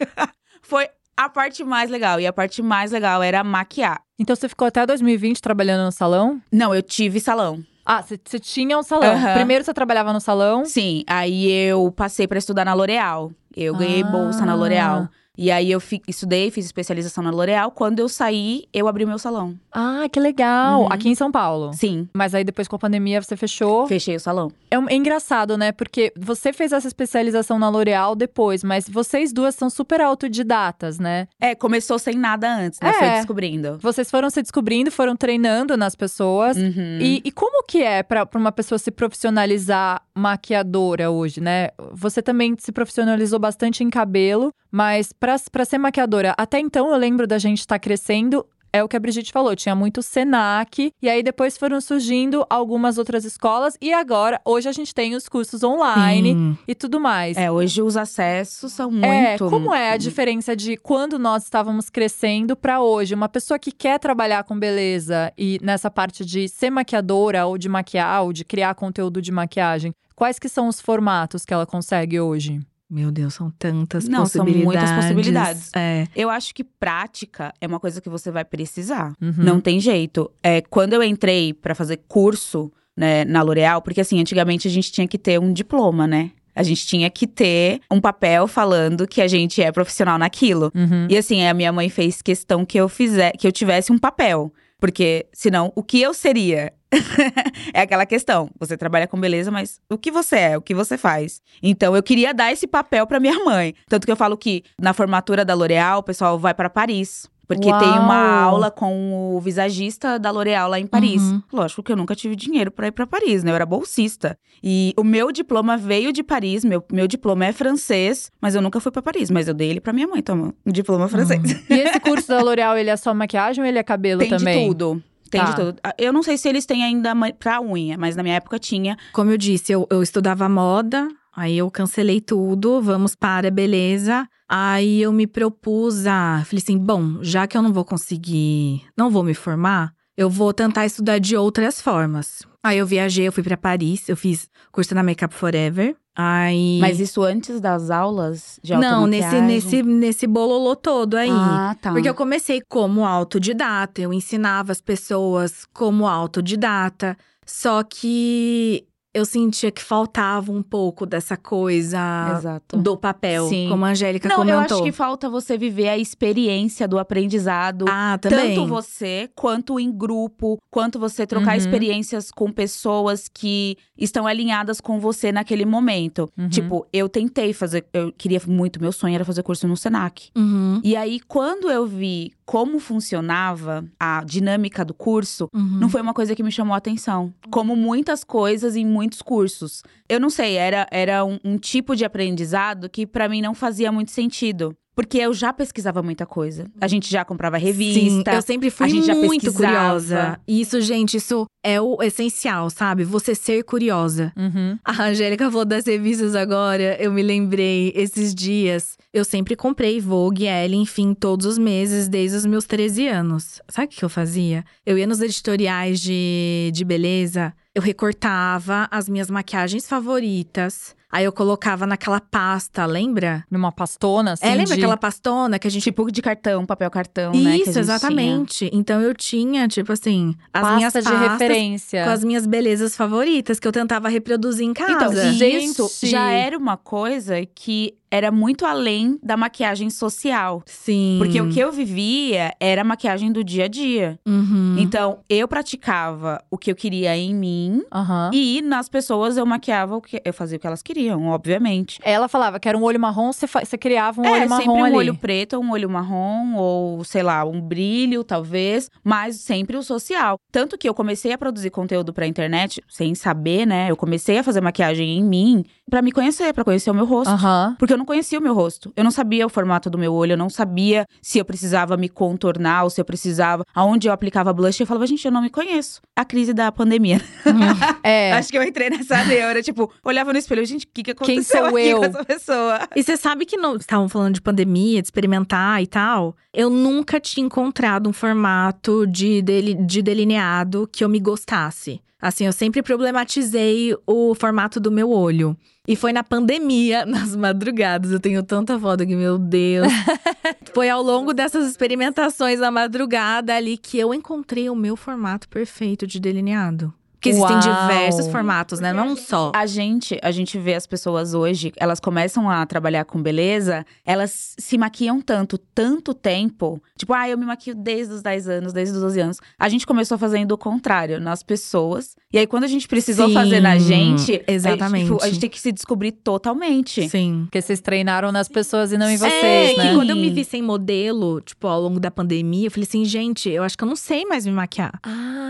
foi a parte mais legal. E a parte mais legal era maquiar. Então você ficou até 2020 trabalhando no salão? Não, eu tive salão. Ah, você tinha um salão. Aham. Primeiro você trabalhava no salão. Sim, aí eu passei pra estudar na L'Oréal. Eu ganhei Ah. bolsa na L'Oréal. E aí eu fi- estudei, fiz especialização na L'Oréal. Quando eu saí, eu abri meu salão. Ah, que legal. Uhum. Aqui em São Paulo. Sim, Mas aí depois com a pandemia você fechou. fechei o salão. É, um- é engraçado, né? Porque você fez essa especialização na L'Oréal depois, mas vocês duas são super autodidatas, né? É, começou sem nada antes, né? É. Foi descobrindo. Vocês foram se descobrindo, foram treinando nas pessoas. Uhum. E, e como que é pra uma pessoa se profissionalizar maquiadora hoje, né? Você também se profissionalizou bastante em cabelo, mas pra pra ser maquiadora, até então eu lembro da gente estar crescendo. É o que a Brigitte falou, tinha muito Senac, e aí depois foram surgindo algumas outras escolas, e agora, hoje a gente tem os cursos online Sim. e tudo mais. É, hoje os acessos são muito. É, como é a diferença de quando nós estávamos crescendo pra hoje? Uma pessoa que quer trabalhar com beleza e nessa parte de ser maquiadora ou de maquiar ou de criar conteúdo de maquiagem, quais que são os formatos que ela consegue hoje? Meu Deus, são tantas Não, são possibilidades. muitas possibilidades. É. Eu acho que prática é uma coisa que você vai precisar. Uhum. Não tem jeito. É, quando eu entrei pra fazer curso né, na L'Oréal, porque assim, antigamente a gente tinha que ter um diploma, né? A gente tinha que ter um papel falando que a gente é profissional naquilo. Uhum. E assim, a minha mãe fez questão que eu fizer, que eu tivesse um papel. Porque senão, o que eu seria? é aquela questão. Você trabalha com beleza, mas o que você é? O que você faz? Então, eu queria dar esse papel pra minha mãe. Tanto que eu falo que na formatura da L'Oréal, o pessoal vai pra Paris. Porque Uau! tem uma aula com o visagista da L'Oréal lá em Paris. Uhum. Lógico que eu nunca tive dinheiro pra ir pra Paris, né? Eu era bolsista. E o meu diploma veio de Paris, meu, meu diploma é francês, mas eu nunca fui pra Paris. Mas eu dei ele pra minha mãe, toma, um diploma francês. E esse curso da L'Oréal, ele é só maquiagem ou ele é cabelo Tem também? de tudo. Tem Tá. de tudo. Eu não sei se eles têm ainda pra unha, mas na minha época tinha. Como eu disse, eu, eu estudava moda, aí eu cancelei tudo, vamos para a beleza. Aí eu me propus a. Falei assim: bom, já que eu não vou conseguir, não vou me formar, eu vou tentar estudar de outras formas. Aí eu viajei, eu fui pra Paris, eu fiz curso na Makeup Forever. Aí. Mas isso antes das aulas de não, nesse, nesse, nesse bololô todo aí. Ah, tá. Porque eu comecei como autodidata, eu ensinava as pessoas como autodidata, só que eu sentia que faltava um pouco dessa coisa Exato. do papel, Sim. como a Angélica Não, eu comentou. acho que falta você viver a experiência do aprendizado. Ah, também. Tanto você, quanto em grupo, quanto você trocar Uhum. experiências com pessoas que estão alinhadas com você naquele momento. Uhum. Tipo, eu tentei fazer, eu queria muito, meu sonho era fazer curso no Senac. Uhum, E aí, quando eu vi como funcionava a dinâmica do curso, uhum. não foi uma coisa que me chamou a atenção. Como muitas coisas em muitos cursos. Eu não sei, era, era um, um tipo de aprendizado que pra mim não fazia muito sentido. Porque eu já pesquisava muita coisa. A gente já comprava Sim, revista. eu sempre fui a gente muito curiosa. Isso, gente, isso é o essencial, sabe? Você ser curiosa. Uhum. A Angélica falou das revistas agora, eu me lembrei esses dias. Eu sempre comprei Vogue, Elle, enfim, todos os meses, desde os meus 13 anos. Sabe o que eu fazia? Eu ia nos editoriais de, de beleza, eu recortava as minhas maquiagens favoritas. Aí eu colocava naquela pasta, lembra? Numa pastona, assim. é, lembra de- aquela pastona que a gente Tipo de cartão, papel cartão, né? que a Isso, exatamente. Então eu tinha, tipo assim, as minhas pasta de pastas referência. com as minhas belezas favoritas que eu tentava reproduzir em casa. Então, Gente. isso já era uma coisa que era muito além da maquiagem social. Sim. Porque o que eu vivia era a maquiagem do dia a dia. Uhum. Então, eu praticava o que eu queria em mim. Aham. E nas pessoas eu maquiava o que eu fazia o que elas queriam, obviamente. Ela falava que era um olho marrom, você, fa- você criava um é, olho marrom sempre um ali. olho preto, um olho marrom, ou sei lá, um brilho, talvez, mas sempre o social. Tanto que eu comecei a produzir conteúdo pra internet, sem saber, né? Eu comecei a fazer maquiagem em mim pra me conhecer, pra conhecer o meu rosto. Aham. Porque eu não conhecia o meu rosto. Eu não sabia o formato do meu olho, eu não sabia se eu precisava me contornar ou se eu precisava. Aonde eu aplicava blush, eu falava, gente, eu não me conheço. A crise da pandemia. É. Acho que eu entrei nessa neura, tipo, olhava no espelho, gente, o que, que Quem aconteceu sou aqui eu? com essa pessoa? E você sabe que não estavam falando de pandemia, de experimentar e tal. Eu nunca tinha encontrado um formato de, deli- de delineado que eu me gostasse. Assim, eu sempre problematizei o formato do meu olho. E foi na pandemia, nas madrugadas. Eu tenho tanta foto aqui, meu Deus. foi ao longo dessas experimentações na madrugada ali que eu encontrei o meu formato perfeito de delineado. Porque existem Uau. diversos formatos, né? Não só. A gente, a gente vê as pessoas hoje, elas começam a trabalhar com beleza, elas se maquiam tanto, tanto tempo. Tipo, ah, eu me maquio desde os 10 anos, desde os 12 anos. A gente começou fazendo o contrário nas pessoas. E aí, quando a gente precisou Sim, fazer na gente, exatamente. A gente, tipo, a gente tem que se descobrir totalmente. Sim. Porque vocês treinaram nas pessoas e não em é, vocês, que né? quando eu me vi sem modelo, tipo, ao longo da pandemia, eu falei assim, gente, eu acho que eu não sei mais me maquiar.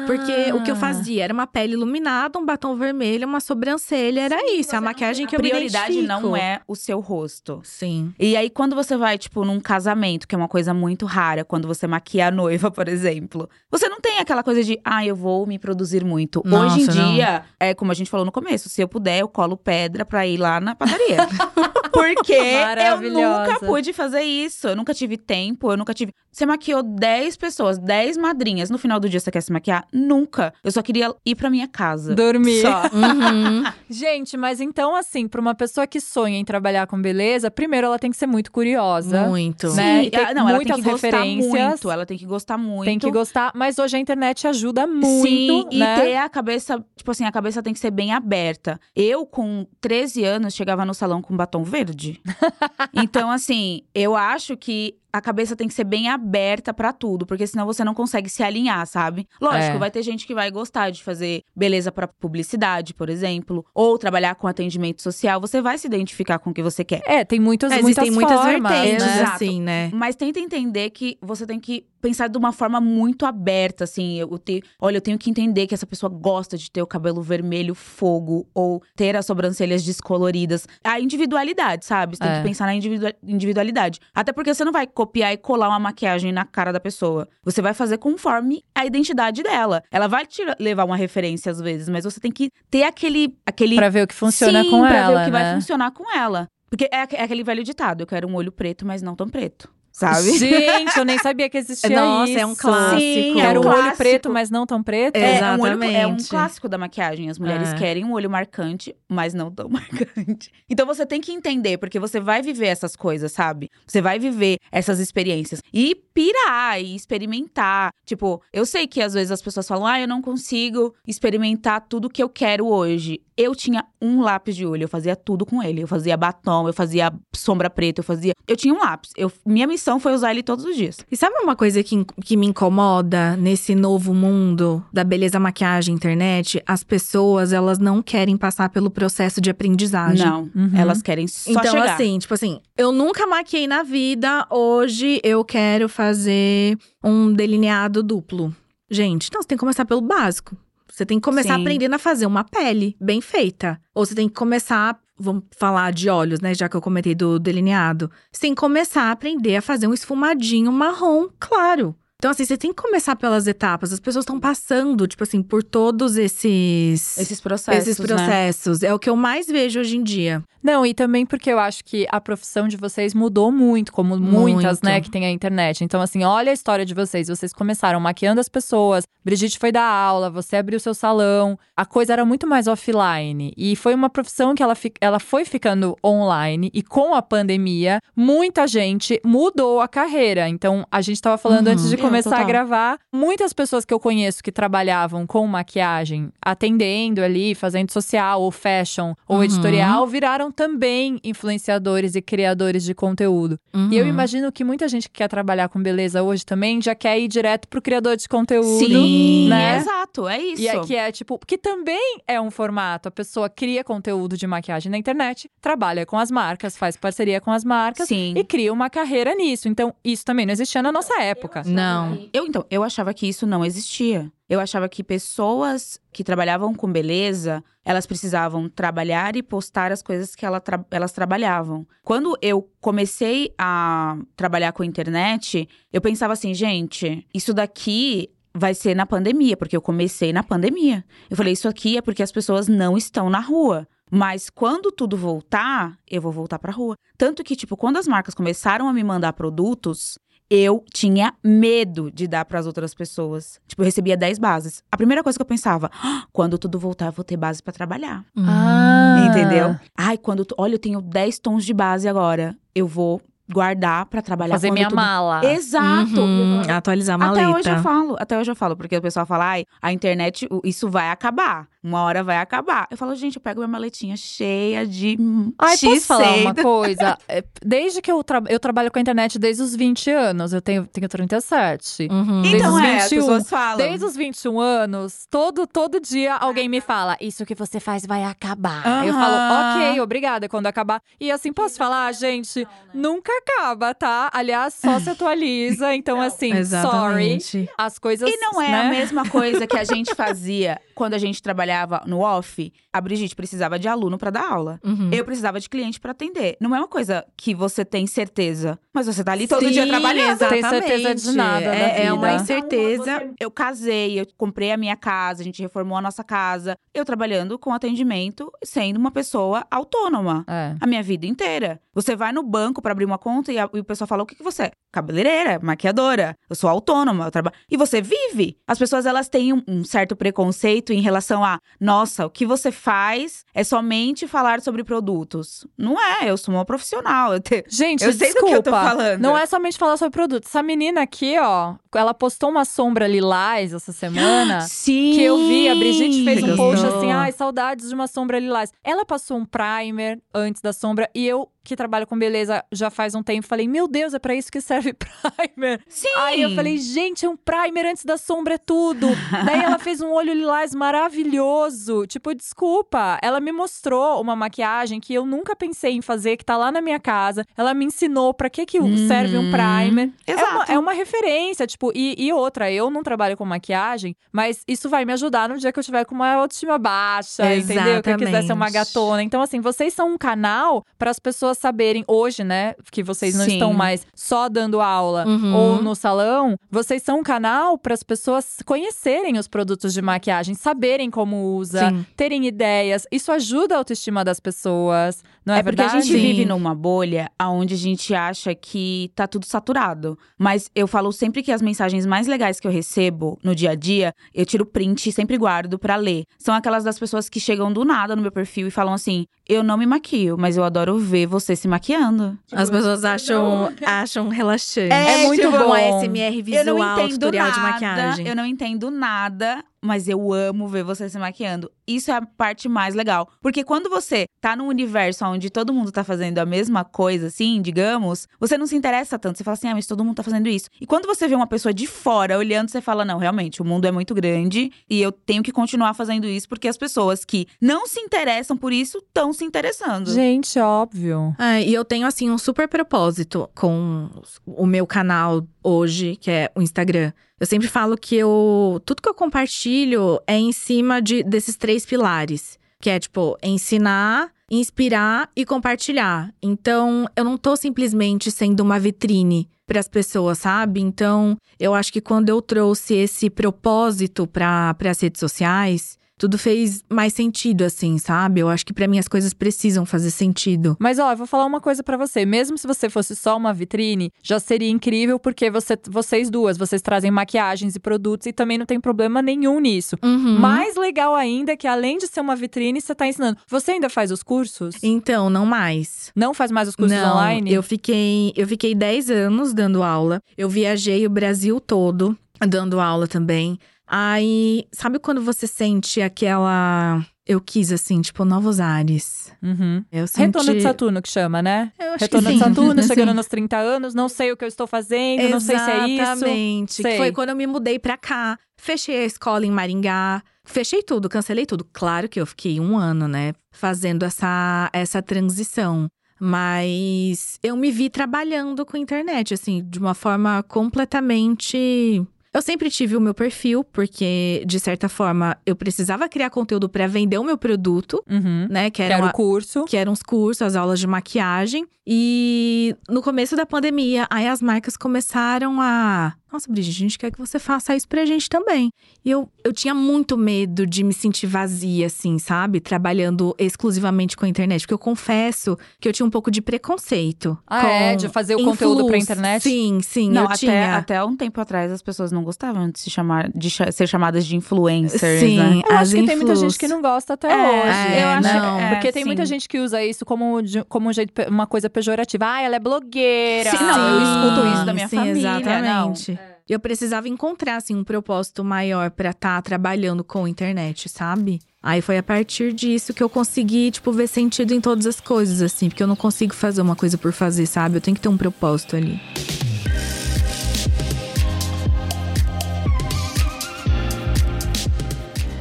Porque o que eu fazia era uma pele iluminada, um batom vermelho, uma sobrancelha, era isso. É a maquiagem que eu me prioridade não é o seu rosto. Sim. E aí, quando você vai, tipo, num casamento, que é uma coisa muito rara, quando você maquia a noiva, por exemplo, você não tem aquela coisa de, ah, eu vou me produzir muito. Nossa, Hoje em não. dia, é como a gente falou no começo, se eu puder, eu colo pedra pra ir lá na padaria. Porque eu nunca pude fazer isso. Eu nunca tive tempo, eu nunca tive. Você maquiou 10 pessoas, 10 madrinhas. No final do dia, você quer se maquiar? Nunca. Eu só queria ir pra minha casa. Dormir. Só. Uhum. Gente, mas então, assim, pra uma pessoa que sonha em trabalhar com beleza, primeiro ela tem que ser muito curiosa. Muito. Né? Sim, E tem não, ela tem que gostar muito. Ela tem que gostar muito. Tem que gostar, mas hoje a internet ajuda muito, Sim, e né? ter a cabeça, tipo assim, a cabeça tem que ser bem aberta. Eu, com 13 anos, chegava no salão com batom verde. então, assim, eu acho que a cabeça tem que ser bem aberta pra tudo, porque senão você não consegue se alinhar, sabe? Lógico, É. vai ter gente que vai gostar de fazer beleza pra publicidade, por exemplo, ou trabalhar com atendimento social. Você vai se identificar com o que você quer. É, tem muitas, É, muitas muitas formas, vertentes, né? Assim, né? Mas tenta entender que você tem que pensar de uma forma muito aberta, assim. Eu te, olha, eu tenho que entender que essa pessoa gosta de ter o cabelo vermelho fogo ou ter as sobrancelhas descoloridas. A individualidade, sabe? Você tem É. que pensar na individua- individualidade. Até porque você não vai copiar e colar uma maquiagem na cara da pessoa. Você vai fazer conforme a identidade dela. Ela vai te levar uma referência às vezes, mas você tem que ter aquele aquele Pra ver o que funciona Sim, com pra ela, ver o que né? vai funcionar com ela. Porque é, é aquele velho ditado: eu quero um olho preto, mas não tão preto. Sabe? Gente, eu nem sabia que existia Nossa, isso. é um clássico. Sim, é Quero um um olho clássico. preto, mas não tão preto. É. É, um olho- é um Exatamente. clássico da maquiagem. As mulheres É. querem um olho marcante, mas não tão marcante. Então você tem que entender, porque você vai viver essas coisas, sabe? Você vai viver essas experiências. E pirar, e experimentar. Tipo, eu sei que às vezes as pessoas falam, ah, eu não consigo experimentar tudo que eu quero hoje. Eu tinha um lápis de olho, eu fazia tudo com ele. Eu fazia batom, eu fazia sombra preta, eu fazia. Eu tinha um lápis. Eu, minha missão foi usar ele todos os dias. E sabe uma coisa que, que me incomoda nesse novo mundo da beleza, maquiagem, internet? As pessoas, elas não querem passar pelo processo de aprendizagem. Não, Uhum. elas querem só Então, chegar. assim, tipo assim, eu nunca maquiei na vida, hoje eu quero fazer um delineado duplo. Gente, não, você tem que começar pelo básico. Você tem que começar Sim. aprendendo a fazer uma pele bem feita. Ou você tem que começar, vamos falar de olhos, né? Já que eu comentei do delineado. Você tem que começar a aprender a fazer um esfumadinho marrom claro. Então, assim, você tem que começar pelas etapas. As pessoas estão passando, tipo assim, por todos esses. Esses processos. esses né? processos. É o que eu mais vejo hoje em dia. Não, e também porque eu acho que a profissão de vocês mudou muito, como muitas, Muito. né, que tem a internet. Então, assim, olha a história de vocês. Vocês começaram maquiando as pessoas, Brigitte foi dar aula, você abriu seu salão. A coisa era muito mais offline. E foi uma profissão que ela, fi- ela foi ficando online. E com a pandemia, muita gente mudou a carreira. Então, a gente tava falando Uhum. antes de Começar a total. gravar. Muitas pessoas que eu conheço que trabalhavam com maquiagem, atendendo ali, fazendo social, ou fashion, ou Uhum. editorial, viraram também influenciadores e criadores de conteúdo. E eu Uhum. imagino que muita gente que quer trabalhar com beleza hoje também já quer ir direto pro criador de conteúdo. Sim, né? exato, é isso. E é, que é tipo, que também é um formato. A pessoa cria conteúdo de maquiagem na internet, trabalha com as marcas, faz parceria com as marcas Sim. e cria uma carreira nisso. Então, isso também não existia na nossa época. Não. Eu, então, eu achava que isso não existia. Eu achava que pessoas que trabalhavam com beleza, elas precisavam trabalhar e postar as coisas que ela tra- elas trabalhavam. Quando eu comecei a trabalhar com internet, eu pensava assim, gente, isso daqui vai ser na pandemia, porque eu comecei na pandemia. Eu falei, isso aqui é porque as pessoas não estão na rua. Mas quando tudo voltar, eu vou voltar pra rua. Tanto que, tipo, quando as marcas começaram a me mandar produtos, eu tinha medo de dar pras outras pessoas. Tipo, eu recebia 10 bases. A primeira coisa que eu pensava, "Ah, quando tudo voltar, eu vou ter base pra trabalhar. Ah. Entendeu? Ai, quando. tu- Olha, eu tenho 10 tons de base agora. Eu vou guardar pra trabalhar Fazer minha tudo... mala. Exato. Uhum, atualizar a maleta. Até hoje eu falo, até hoje eu falo, porque o pessoal fala, ai, a internet, isso vai acabar. Uma hora vai acabar. Eu falo, gente, eu pego minha maletinha cheia de Ai, X posso falar uma coisa? É, Desde que eu, tra eu trabalho com a internet desde os 20 anos, eu tenho, tenho 37. Uhum. Desde Então os é, as 21. pessoas falam. Desde os 21 anos, todo, todo dia alguém me fala: Isso que você faz vai acabar. Eu Aham. falo, ok, obrigada, quando acabar. E assim, posso falar, gente, nunca acaba, tá? Aliás, só se atualiza. Então, assim, sorry. Exatamente. As coisas. E não é né? a mesma coisa que a gente fazia quando a gente trabalhava no off. A Brigitte precisava de aluno pra dar aula. Uhum. Eu precisava de cliente pra atender. Não é uma coisa que você tem certeza, mas você tá ali todo Sim, dia trabalhando. Tem certeza de nada da É, é uma incerteza. Eu casei, eu comprei a minha casa, a gente reformou a nossa casa. Eu trabalhando com atendimento, sendo uma pessoa autônoma. É. A minha vida inteira. Você vai no banco pra abrir uma conta e, a- e o pessoal fala: o que, que você é? Cabeleireira, maquiadora. Eu sou autônoma, eu trabalho. E você vive. As pessoas elas têm um, um certo preconceito em relação a: nossa, o que você faz é somente falar sobre produtos. Não é, eu sou uma profissional. Eu te- Gente, Eu sei do desculpa. que eu tô falando. Não é somente falar sobre produto. Essa menina aqui, ó, ela postou uma sombra lilás essa semana. Sim. Que eu vi, a Brigitte fez um post assim, ai, saudades de uma sombra lilás. Ela passou um primer antes da sombra e eu, que trabalho com beleza já faz um tempo, falei, meu Deus, é pra isso que serve primer. Sim. Aí eu falei, gente, um primer antes da sombra é tudo. Daí ela fez um olho lilás maravilhoso. Tipo, desculpa, ela me mostrou uma maquiagem que eu nunca pensei em fazer, que tá lá na minha casa. Ela me ensinou pra que que Uhum. serve um primer. É uma, Exato. é uma referência, tipo, e, e outra, eu não trabalho com maquiagem, mas isso vai me ajudar no dia que eu tiver com uma autoestima baixa, entendeu? Que eu quiser ser uma Exatamente. gatona. Então, assim, vocês são um canal para as pessoas saberem, hoje, né, que vocês não Sim. estão mais só dando aula Uhum. ou no salão, vocês são um canal para as pessoas conhecerem os produtos de maquiagem, saberem como usa, Sim. terem ideias. Isso ajuda a autoestima das pessoas, não é, É porque verdade? a gente Sim. vive numa bolha onde a gente acha que tá tudo saturado. Mas eu falo sempre que as mensagens mais legais que eu recebo no dia a dia, eu tiro print e sempre guardo pra ler. São aquelas das pessoas que chegam do nada no meu perfil e falam assim: Eu não me maquio, mas eu adoro ver você se maquiando. As pessoas acham, acham relaxante. É, muito tipo bom. uma SMR eu não visual, entendo tutorial nada, de maquiagem. Eu não entendo nada, mas eu amo ver você se maquiando. Isso é a parte mais legal. Porque quando você tá num universo onde todo mundo tá fazendo a mesma coisa, assim, digamos, você não se interessa tanto. Você fala assim, ah, mas todo mundo tá fazendo isso. E quando você vê uma pessoa de fora olhando, você fala, não, realmente, o mundo é muito grande e eu tenho que continuar fazendo isso porque as pessoas que não se interessam por isso estão se interessando. Gente, óbvio. É, e eu tenho, assim, um super propósito com o meu canal hoje, que é o Instagram. Eu sempre falo que eu. Tudo que eu compartilho é em cima de, desses três pilares. Que é, tipo, ensinar, inspirar e compartilhar. Então, eu não tô simplesmente sendo uma vitrine para as pessoas, sabe? Então, eu acho que quando eu trouxe esse propósito para as redes sociais, tudo fez mais sentido, assim, sabe? Eu acho que para mim as coisas precisam fazer sentido. Mas ó, eu vou falar uma coisa pra você. Mesmo se você fosse só uma vitrine, já seria incrível porque você, vocês duas, vocês trazem maquiagens e produtos e também não tem problema nenhum nisso. Uhum. Mais legal ainda é que além de ser uma vitrine, você tá ensinando. Você ainda faz os cursos? Então, não mais. Não faz mais os cursos não, online? Eu fiquei, eu fiquei 10 anos dando aula. Eu viajei o Brasil todo dando aula também. Aí, sabe quando você sente aquela. Eu quis, assim, tipo, novos ares. Uhum. Eu senti. Retorno de Saturno que chama, né? Eu acho Retorno de sim. Saturno, Sim. chegando nos 30 anos, não sei o que eu estou fazendo, não sei se é isso. Exatamente. Foi quando eu me mudei pra cá. Fechei a escola em Maringá. Fechei tudo, cancelei tudo. Claro que eu fiquei um ano, né? Fazendo essa, essa transição. Mas eu me vi trabalhando com internet, assim, de uma forma completamente. Eu sempre tive o meu perfil, porque, de certa forma, eu precisava criar conteúdo pra vender o meu produto, Uhum. né? Que Que era era uma, o curso. que eram os cursos, as aulas de maquiagem. E no começo da pandemia, aí as marcas começaram a. Nossa, Brigitte, a gente quer que você faça isso pra gente também. E eu, eu tinha muito medo de me sentir vazia, assim, sabe? Trabalhando exclusivamente com a internet. Porque eu confesso que eu tinha um pouco de preconceito. Ah, com é? De fazer o conteúdo pra internet? Sim, sim, Não, eu até, tinha. até um tempo atrás as pessoas não gostavam de se chamar de cha- ser chamadas de influencers, Sim, né? Eu acho que tem muita gente que não gosta até É, hoje. eu acho- não, é, porque tem muita sim. gente que usa isso como, como um jeito, uma coisa pejorativa. Ah, ela é blogueira. Sim, não, eu escuto isso da minha sim, família, Exatamente. Eu precisava encontrar, assim, um propósito maior pra estar trabalhando com internet, sabe? Aí foi a partir disso que eu consegui, tipo, ver sentido em todas as coisas, assim. Porque eu não consigo fazer uma coisa por fazer, sabe? Eu tenho que ter um propósito ali.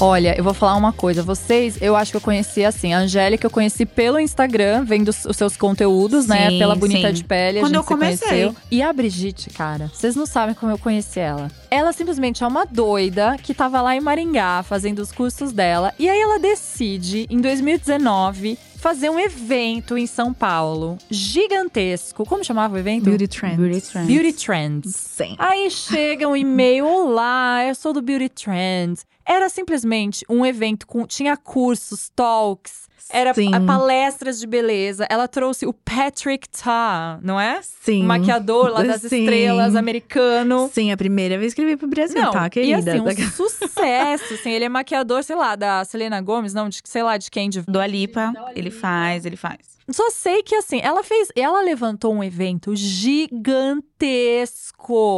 Olha, eu vou falar uma coisa. Vocês, eu acho que eu conheci assim. A Angélica eu conheci pelo Instagram, vendo os seus conteúdos, né? Sim, Pela Bonita sim. de Pele. a Quando gente eu se comecei. conheceu. E a Brigitte, cara, vocês não sabem como eu conheci ela. Ela simplesmente é uma doida que tava lá em Maringá fazendo os cursos dela. E aí ela decide, em 2019, fazer um evento em São Paulo. Gigantesco. Como chamava o evento? Beauty Trends. Beauty trends. Beauty Trends. Sim. Aí chega um e-mail: Olá, eu sou do Beauty Trends. Era simplesmente um evento com. Tinha cursos, talks, era Sim. palestras de beleza. Ela trouxe o Patrick Ta, não é? Sim. O maquiador lá das Sim. estrelas, americano. Sim, a primeira vez que ele veio pro Brasil, Não, tá, e querida? assim, um sucesso, assim. Ele é maquiador, sei lá, da Selena Gomes, não, de, sei lá, de quem, de Do Alipa, ele faz, ele faz. Só sei que assim, ela fez, ela levantou um evento gigantesco.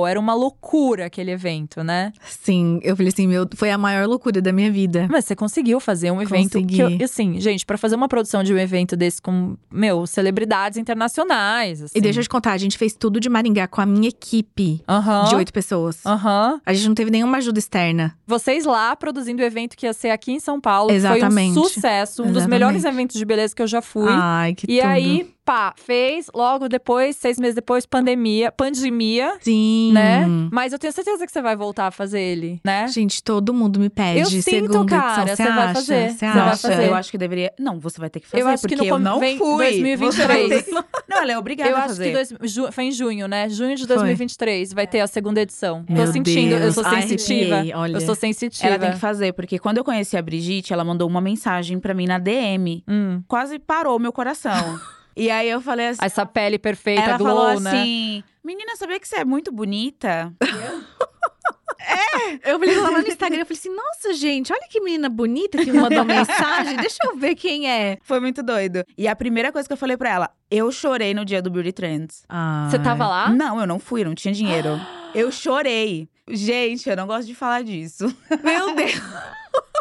Era uma loucura aquele evento, né? Sim, eu falei assim, meu, foi a maior loucura da minha vida. Mas você conseguiu fazer um evento que Consegui. assim, gente, pra fazer uma produção de um evento desse com, meu, celebridades internacionais, assim. E deixa eu te contar, a gente fez tudo de Maringá com a minha equipe Aham. de oito pessoas. Aham. A gente não teve nenhuma ajuda externa. Vocês lá produzindo o evento que ia ser aqui em São Paulo, Exatamente. foi um sucesso, um dos Exatamente. melhores eventos de beleza que eu já fui. Ai, que e tudo. aí, pá, fez, logo depois, seis meses depois, pandemia, pandemia, Sim. né? Mas eu tenho certeza que você vai voltar a fazer ele, né? Gente, todo mundo me pede. Eu sinto, segunda cara, edição. você Você vai acha? fazer. Você Você vai acha? fazer. eu acho que deveria. Não, você vai ter que fazer, Eu acho que porque no eu não vem fui. 2023. Você vai ter que- Não, ela é obrigada Eu a acho fazer. que dois, ju- foi em junho, né? Junho de Foi. 2023 vai ter a segunda edição. tô Meu sentindo, eu Deus. sou Ai, sensitiva. arrepiei, olha. Eu sou sensitiva. Ela tem que fazer, porque quando eu conheci a Brigitte, ela mandou uma mensagem pra mim na DM. Hum. Quase parou meu coração. E aí eu falei assim. Essa pele perfeita, ela glow, falou né? assim: Menina, sabia que você é muito bonita? Eu falei lá no Instagram, eu falei assim, nossa, gente, olha que menina bonita que me mandou mensagem. Deixa eu ver quem é. Foi muito doido. E a primeira coisa que eu falei pra ela, eu chorei no dia do Beauty Trends. Você tava lá? Não, eu não fui, eu não tinha dinheiro. eu chorei. Gente, eu não gosto de falar disso. Meu Deus.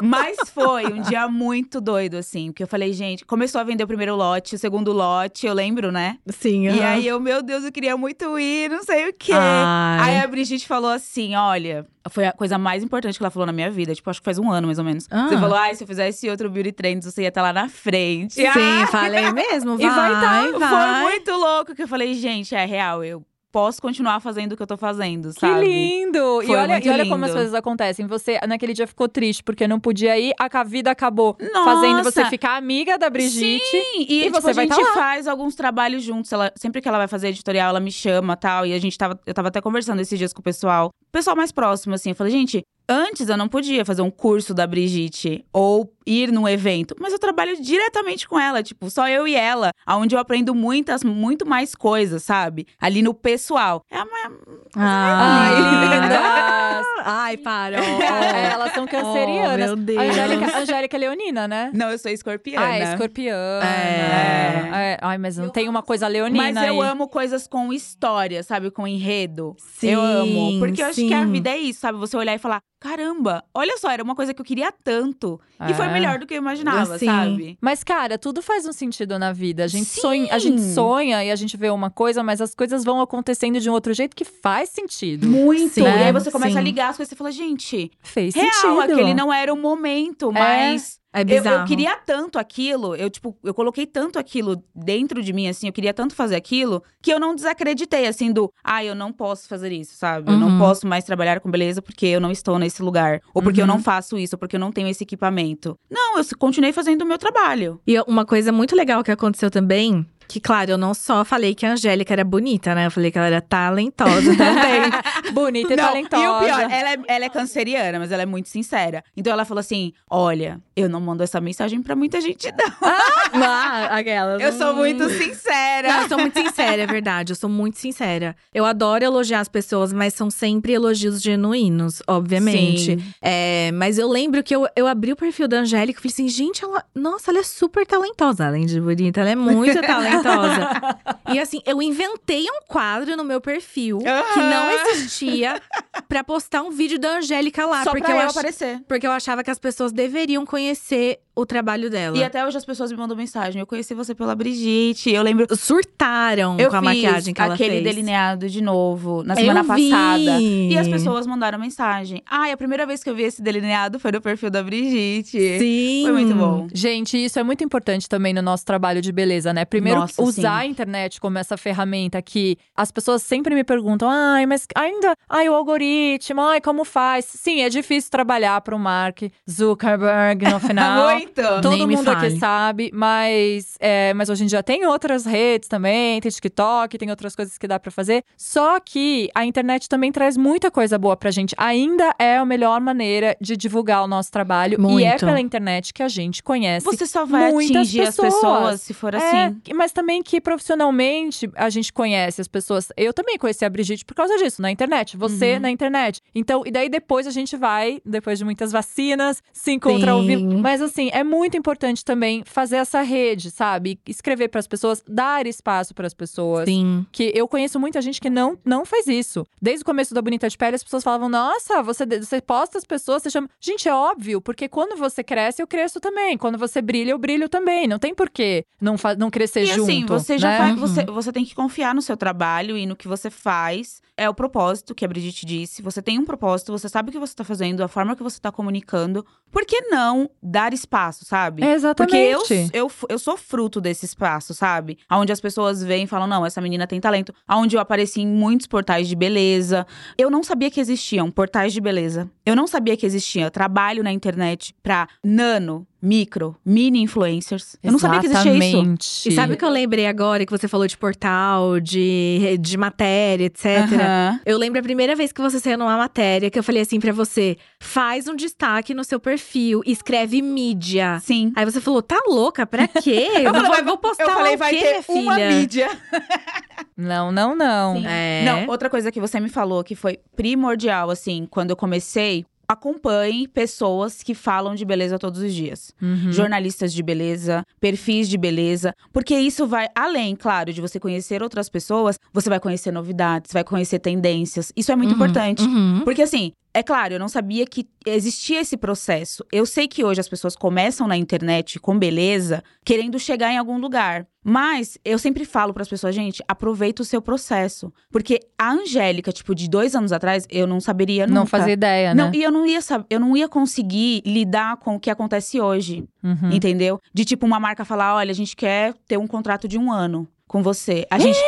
Mas foi um dia muito doido, assim. Porque eu falei, gente, começou a vender o primeiro lote, o segundo lote, eu lembro, né? Sim, E aí eu, meu Deus, eu queria muito ir, não sei o quê. Ai. Aí a Brigitte falou assim: olha, foi a coisa mais importante que ela falou na minha vida. Tipo, acho que faz um ano mais ou menos. Ah. Você falou, ai, se eu fizesse outro Beauty Trends, você ia estar lá na frente. Sim, Ah, falei mesmo, vai, E vai vai, tá. Foi muito louco que eu falei, gente, é real, eu posso continuar fazendo o que eu tô fazendo, Que sabe? lindo! E Foi olha, muito e olha como lindo. as coisas acontecem. Você, naquele dia, ficou triste porque não podia ir. A vida acabou Nossa! fazendo você ficar amiga da Brigitte. Sim, e, E tipo, você a vai gente tá faz alguns trabalhos juntos. Ela, sempre que ela vai fazer editorial, ela me chama tal. E a gente tava. Eu tava até conversando esses dias com o pessoal. O pessoal mais próximo, assim. Eu falei, gente, antes eu não podia fazer um curso da Brigitte ou ir num evento. Mas eu trabalho diretamente com ela, tipo, só eu e ela. Onde eu aprendo muitas, muito mais coisas, sabe? Ali no pessoal. É uma. Ai, lindas! Ai, para. ó, É, ó. elas são cancerianas. Oh, meu Deus. A Angélica, Angélica é leonina, né? Não, eu sou escorpiana. Ah, é escorpiana. É. É. Ai, mas não tem uma coisa leonina Mas eu aí. amo coisas com história, sabe? Com enredo. Sim, eu amo. Porque eu acho que a sim. vida é isso, sabe? Você olhar e falar: caramba, olha só, era uma coisa que eu queria tanto. E foi É. melhor do que eu imaginava, Sim. sabe? Mas, cara, tudo faz um sentido na vida. A gente, Sim. sonha, a gente sonha e a gente vê uma coisa, mas as coisas vão acontecendo de um outro jeito que faz sentido. Muito. Sim, e aí você começa sim. a ligar as coisas e fala: gente, Fez real, sentido. aquele não era o momento, mas. É Eu, bizarro. eu queria tanto aquilo, eu, tipo, eu coloquei tanto aquilo dentro de mim, assim, eu queria tanto fazer aquilo, que eu não desacreditei, assim, do, ah, eu não posso fazer isso, sabe? Eu não Uhum. posso mais trabalhar com beleza porque eu não estou nesse lugar. Ou porque eu Uhum. não faço isso, ou porque eu não tenho esse equipamento. Não, eu continuei fazendo o meu trabalho. E uma coisa muito legal que aconteceu também Que, claro, eu não só falei que a Angélica era bonita, né? Eu falei que ela era talentosa também. Bonita e Não, talentosa. E o pior, ela é, ela é canceriana, mas ela é muito sincera. Então ela falou assim: olha, eu não mando essa mensagem pra muita gente, não. ah, aquelas. Eu sou muito sincera. Não, eu sou muito sincera, é verdade. Eu sou muito sincera. Eu adoro elogiar as pessoas, mas são sempre elogios genuínos, obviamente. Sim. É, mas eu lembro que eu, eu abri o perfil da Angélica e falei assim: gente, ela. Nossa, ela é super talentosa. Além de bonita, ela é muito talentosa. e assim, eu inventei um quadro no meu perfil que não existia pra postar um vídeo da Angélica lá. Só porque pra eu ach- aparecer. Porque eu achava que as pessoas deveriam conhecer o trabalho dela. E até hoje as pessoas me mandam mensagem. Eu conheci você pela Brigitte. Eu lembro. surtaram Eu com a maquiagem que ela aquele fez. delineado de novo na Eu semana vi. passada. E as pessoas mandaram mensagem. Ai, a primeira vez que eu vi esse delineado foi no perfil da Brigitte. Sim. Foi muito bom. Gente, isso é muito importante também no nosso trabalho de beleza, né? Primeiro, Nossa, usar sim. a internet como essa ferramenta que as pessoas sempre me perguntam: ai, mas ainda. Ai, o algoritmo, ai, como faz? Sim, é difícil trabalhar para o Mark Zuckerberg no final. Muito. Todo Nem mundo aqui sabe, mas, é, mas hoje em dia tem outras redes também, tem TikTok, tem outras coisas que dá pra fazer. Só que a internet também traz muita coisa boa pra gente. Ainda é a melhor maneira de divulgar o nosso trabalho. E é Muito. pela internet que a gente conhece. Você só vai muitas atingir as pessoas. pessoas se for assim. É, mas também que profissionalmente a gente conhece as pessoas. Eu também conheci a Brigitte por causa disso, na internet. Você Uhum. na internet. Então, e daí depois a gente vai, depois de muitas vacinas, se encontra ao vivo. Mas assim, é muito importante também fazer essa rede, sabe? Escrever para as pessoas, dar espaço para as pessoas. Sim. Que eu conheço muita gente que não, não faz isso. Desde o começo da Bonita de Pele, as pessoas falavam: Nossa, você, você posta as pessoas, você chama. Gente, é óbvio, porque quando você cresce, eu cresço também. Quando você brilha, eu brilho também. Não tem porquê não, não crescer E junto. assim, você já né? vai. Uhum. Você, você tem que confiar no seu trabalho e no que você faz. É o propósito que a Brigitte disse. Você tem um propósito, você sabe o que você tá fazendo, a forma que você tá comunicando. Por que não dar espaço, sabe? Porque eu, Exatamente. eu, eu sou fruto desse espaço, sabe? Onde as pessoas vêm e falam: não, essa menina tem talento. Onde eu apareci em muitos portais de beleza. Eu não sabia que existiam portais de beleza. Eu não sabia que existia trabalho na internet pra nano, micro, mini influencers. Eu não sabia que existia isso. Exatamente. E sabe o que eu lembrei agora que você falou de portal, de, de matéria, etc. Aham. Eu lembro a primeira vez que você saiu numa matéria que eu falei assim pra você: faz um destaque no seu perfil, escreve mídia. Sim. Aí você falou, tá louca? Pra quê? Eu, falei, vou, vai- vou postar eu falei, vai quê, ter uma mídia. Não, não, não. É. Não, outra coisa que você me falou que foi primordial, assim, quando eu comecei. Acompanhe pessoas que falam de beleza todos os dias. Uhum. Jornalistas de beleza, perfis de beleza. Porque isso vai além, claro, de você conhecer outras pessoas, você vai conhecer novidades, vai conhecer tendências. Isso é muito Uhum, importante. uhum. Porque assim, é claro, eu não sabia que existia esse processo. Eu sei que hoje as pessoas começam na internet com beleza, querendo chegar em algum lugar. Mas eu sempre falo para as pessoas, gente, aproveita o seu processo. Porque a Angélica, tipo, de dois anos atrás, eu não saberia nunca. Não fazia ideia, né? Não, e eu não ia saber, eu não ia conseguir lidar com o que acontece hoje, Uhum. entendeu? De tipo uma marca falar, olha, a gente quer ter um contrato de um ano com você. A gente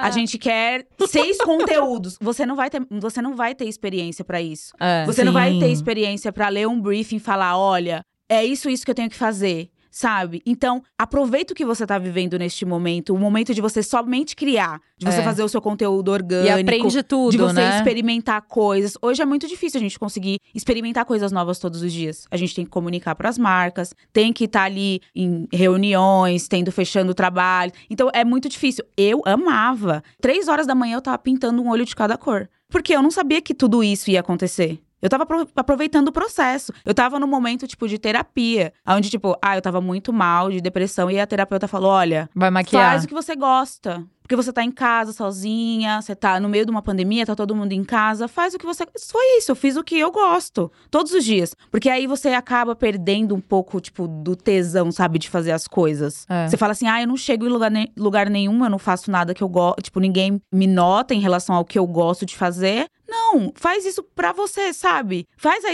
a gente quer seis conteúdos. Você não vai ter, você não vai ter experiência para isso. É. Você não vai ter Sim. experiência pra ler um briefing e falar, olha, é isso isso que eu tenho que fazer. Sabe? Então, aproveita o que você tá vivendo neste momento, o momento de você somente criar, de você É. fazer o seu conteúdo orgânico. E aprende tudo, de você né? experimentar coisas. Hoje é muito difícil a gente conseguir experimentar coisas novas todos os dias. A gente tem que comunicar pras marcas, tem que estar ali em reuniões, tendo fechando o trabalho. Então é muito difícil. Eu amava. Três horas da manhã eu tava pintando um olho de cada cor. Porque eu não sabia que tudo isso ia acontecer. Eu tava apro- aproveitando o processo. Eu tava no momento, tipo, de terapia. Onde, tipo, ah, eu tava muito mal, de depressão. E a terapeuta falou: olha, Vai maquiar. Faz o que você gosta. Porque você tá em casa sozinha, você tá no meio de uma pandemia, tá todo mundo em casa. Faz o que você. Foi isso, eu fiz o que eu gosto. Todos os dias. Porque aí você acaba perdendo um pouco, tipo, do tesão, sabe, de fazer as coisas. É. Você fala assim, ah, eu não chego em lugar, ne- lugar nenhum, eu não faço nada que eu gosto. Tipo, ninguém me nota em relação ao que eu gosto de fazer. Não, faz isso pra você, sabe? Faz a,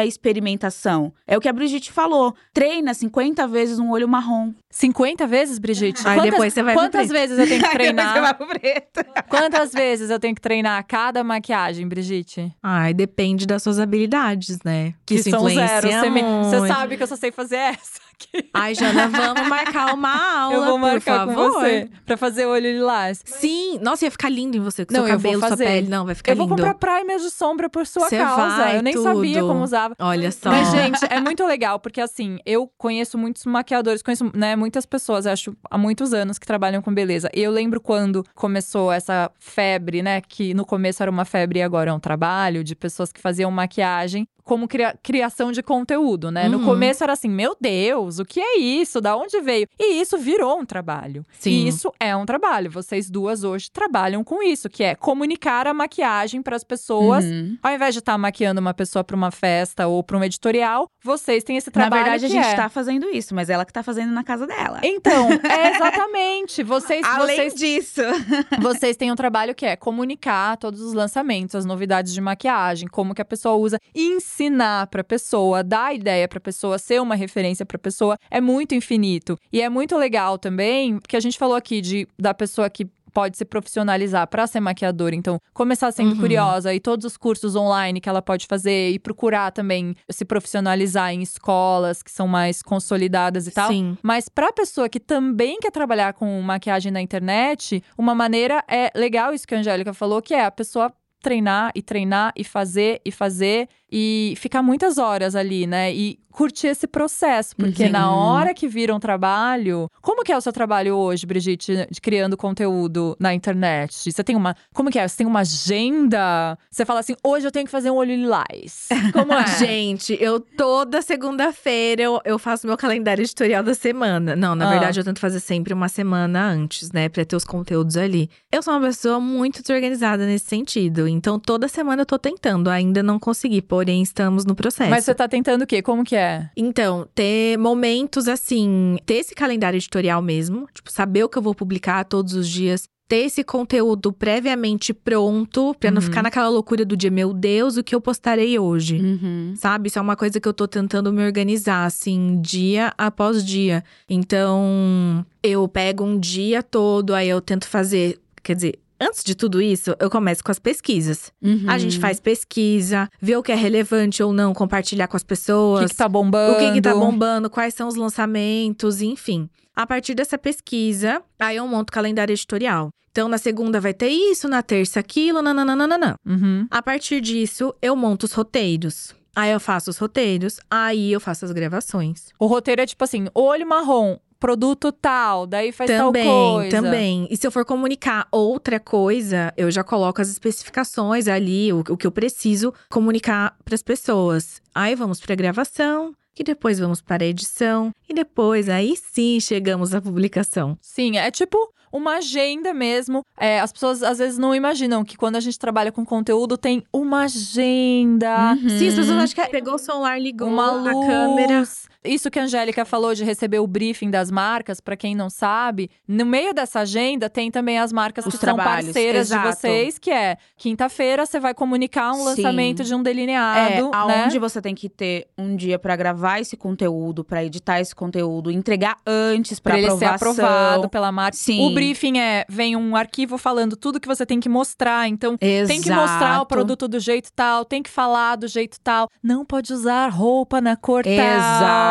a experimentação. É o que a Brigitte falou. Treina 50 vezes um olho marrom. 50 vezes, Brigitte? Aí quantas, depois você vai pro Quantas preto. vezes eu tenho que Aí depois você treinar? vai pro preto. quantas vezes eu tenho que treinar cada maquiagem, Brigitte? Ai, depende das suas habilidades, né? Que Isso são zero. Você, me- você sabe que eu só sei fazer essa. Aqui. Ai, Jana, vamos marcar uma aula, eu vou marcar por com favor. você pra fazer olho lilás. Sim, nossa, ia ficar lindo em você com Não, seu eu vou cabelo, sua pele. Não, vai ficar eu vou lindo. comprar primer de sombra por sua Cê causa. vai, eu nem sabia tudo. como usava. Olha só. Mas, gente, é muito legal, porque assim, eu conheço muitos maquiadores, conheço né, muitas pessoas, acho, há muitos anos que trabalham com beleza. E eu lembro quando começou essa febre, né? Que no começo era uma febre e agora é um trabalho, de pessoas que faziam maquiagem como cria- criação de conteúdo, né? No Uhum. começo era assim, meu Deus, o que é isso? Da onde veio? E isso virou um trabalho. Sim. E isso é um trabalho. Vocês duas hoje trabalham com isso, que é comunicar a maquiagem para as pessoas. Uhum. Ao invés de estar maquiando uma pessoa para uma festa ou para um editorial, vocês têm esse Na trabalho. verdade, a gente é. tá fazendo isso, mas ela que tá fazendo na casa dela. Então, é exatamente. Vocês, Além vocês, disso. vocês têm um trabalho que é comunicar todos os lançamentos, as novidades de maquiagem, como que a pessoa usa, ensinar pra pessoa, dar ideia pra pessoa, ser uma referência pra pessoa, é muito infinito. E é muito legal também, porque a gente falou aqui de da pessoa que pode se profissionalizar para ser maquiadora, então começar sendo Uhum. curiosa e todos os cursos online que ela pode fazer e procurar também se profissionalizar em escolas que são mais consolidadas e tal. Sim. Mas pra pessoa que também quer trabalhar com maquiagem na internet, uma maneira é legal isso que a Angélica falou, que é a pessoa treinar e treinar e fazer e fazer e ficar muitas horas ali, né? E curtir esse processo, porque na hora que vira um trabalho, como que é o seu trabalho hoje, Brigitte, de criando conteúdo na internet? Você tem uma, como que é? Você tem uma agenda? Você fala assim, hoje eu tenho que fazer um olho lilás. Como é? Gente, eu toda segunda-feira eu, eu faço meu calendário editorial da semana. Não, na Ah. verdade eu tento fazer sempre uma semana antes, né, Pra ter os conteúdos ali. Eu sou uma pessoa muito desorganizada nesse sentido, então toda semana eu tô tentando, ainda não consegui, porém estamos no processo. Mas você tá tentando o quê? Como que é? Então, ter momentos assim, ter esse calendário editorial mesmo, tipo, saber o que eu vou publicar todos os dias, ter esse conteúdo previamente pronto, pra não Uhum. ficar naquela loucura do dia, meu Deus, o que eu postarei hoje. Uhum. Sabe? Isso é uma coisa que eu tô tentando me organizar, assim, dia após dia. Então, eu pego um dia todo, aí eu tento fazer. Quer dizer, antes de tudo isso, eu começo com as pesquisas. Uhum. A gente faz pesquisa, vê o que é relevante ou não, compartilhar com as O pessoas. que, que tá bombando? O que, que tá bombando, quais são os lançamentos, enfim. A partir dessa pesquisa, aí eu monto o calendário editorial. Então, na segunda vai ter isso, na terça aquilo, nananana. Uhum. A partir disso, eu monto os roteiros. Aí eu faço os roteiros, aí eu faço as gravações. O roteiro é tipo assim: olho marrom, produto tal, daí faz também, tal coisa. também. E se eu for comunicar outra coisa, eu já coloco as especificações ali, o, o que eu preciso comunicar para as pessoas. Aí vamos para gravação, e depois vamos para a edição, e depois aí sim chegamos à publicação. Sim, é tipo uma agenda mesmo. É, as pessoas às vezes não imaginam que quando a gente trabalha com conteúdo tem uma agenda. Uhum. Sim, as pessoas acham que pegou o celular, ligou Uma luz. a câmera. Isso que a Angélica falou de receber o briefing das marcas, pra quem não sabe, no meio dessa agenda tem também as marcas Os que são parceiras de exato. vocês, que é quinta-feira você vai comunicar um Sim. lançamento de um É, delineado, né? aonde você tem que ter um dia pra gravar esse conteúdo, pra editar esse conteúdo, entregar antes pra, Pra ele ser aprovado pela marca. Sim. O briefing é, vem um arquivo falando tudo que você tem que mostrar. Então, tem que mostrar o Exato. produto do jeito tal, tem que falar do jeito tal. Não pode usar roupa na cor tal,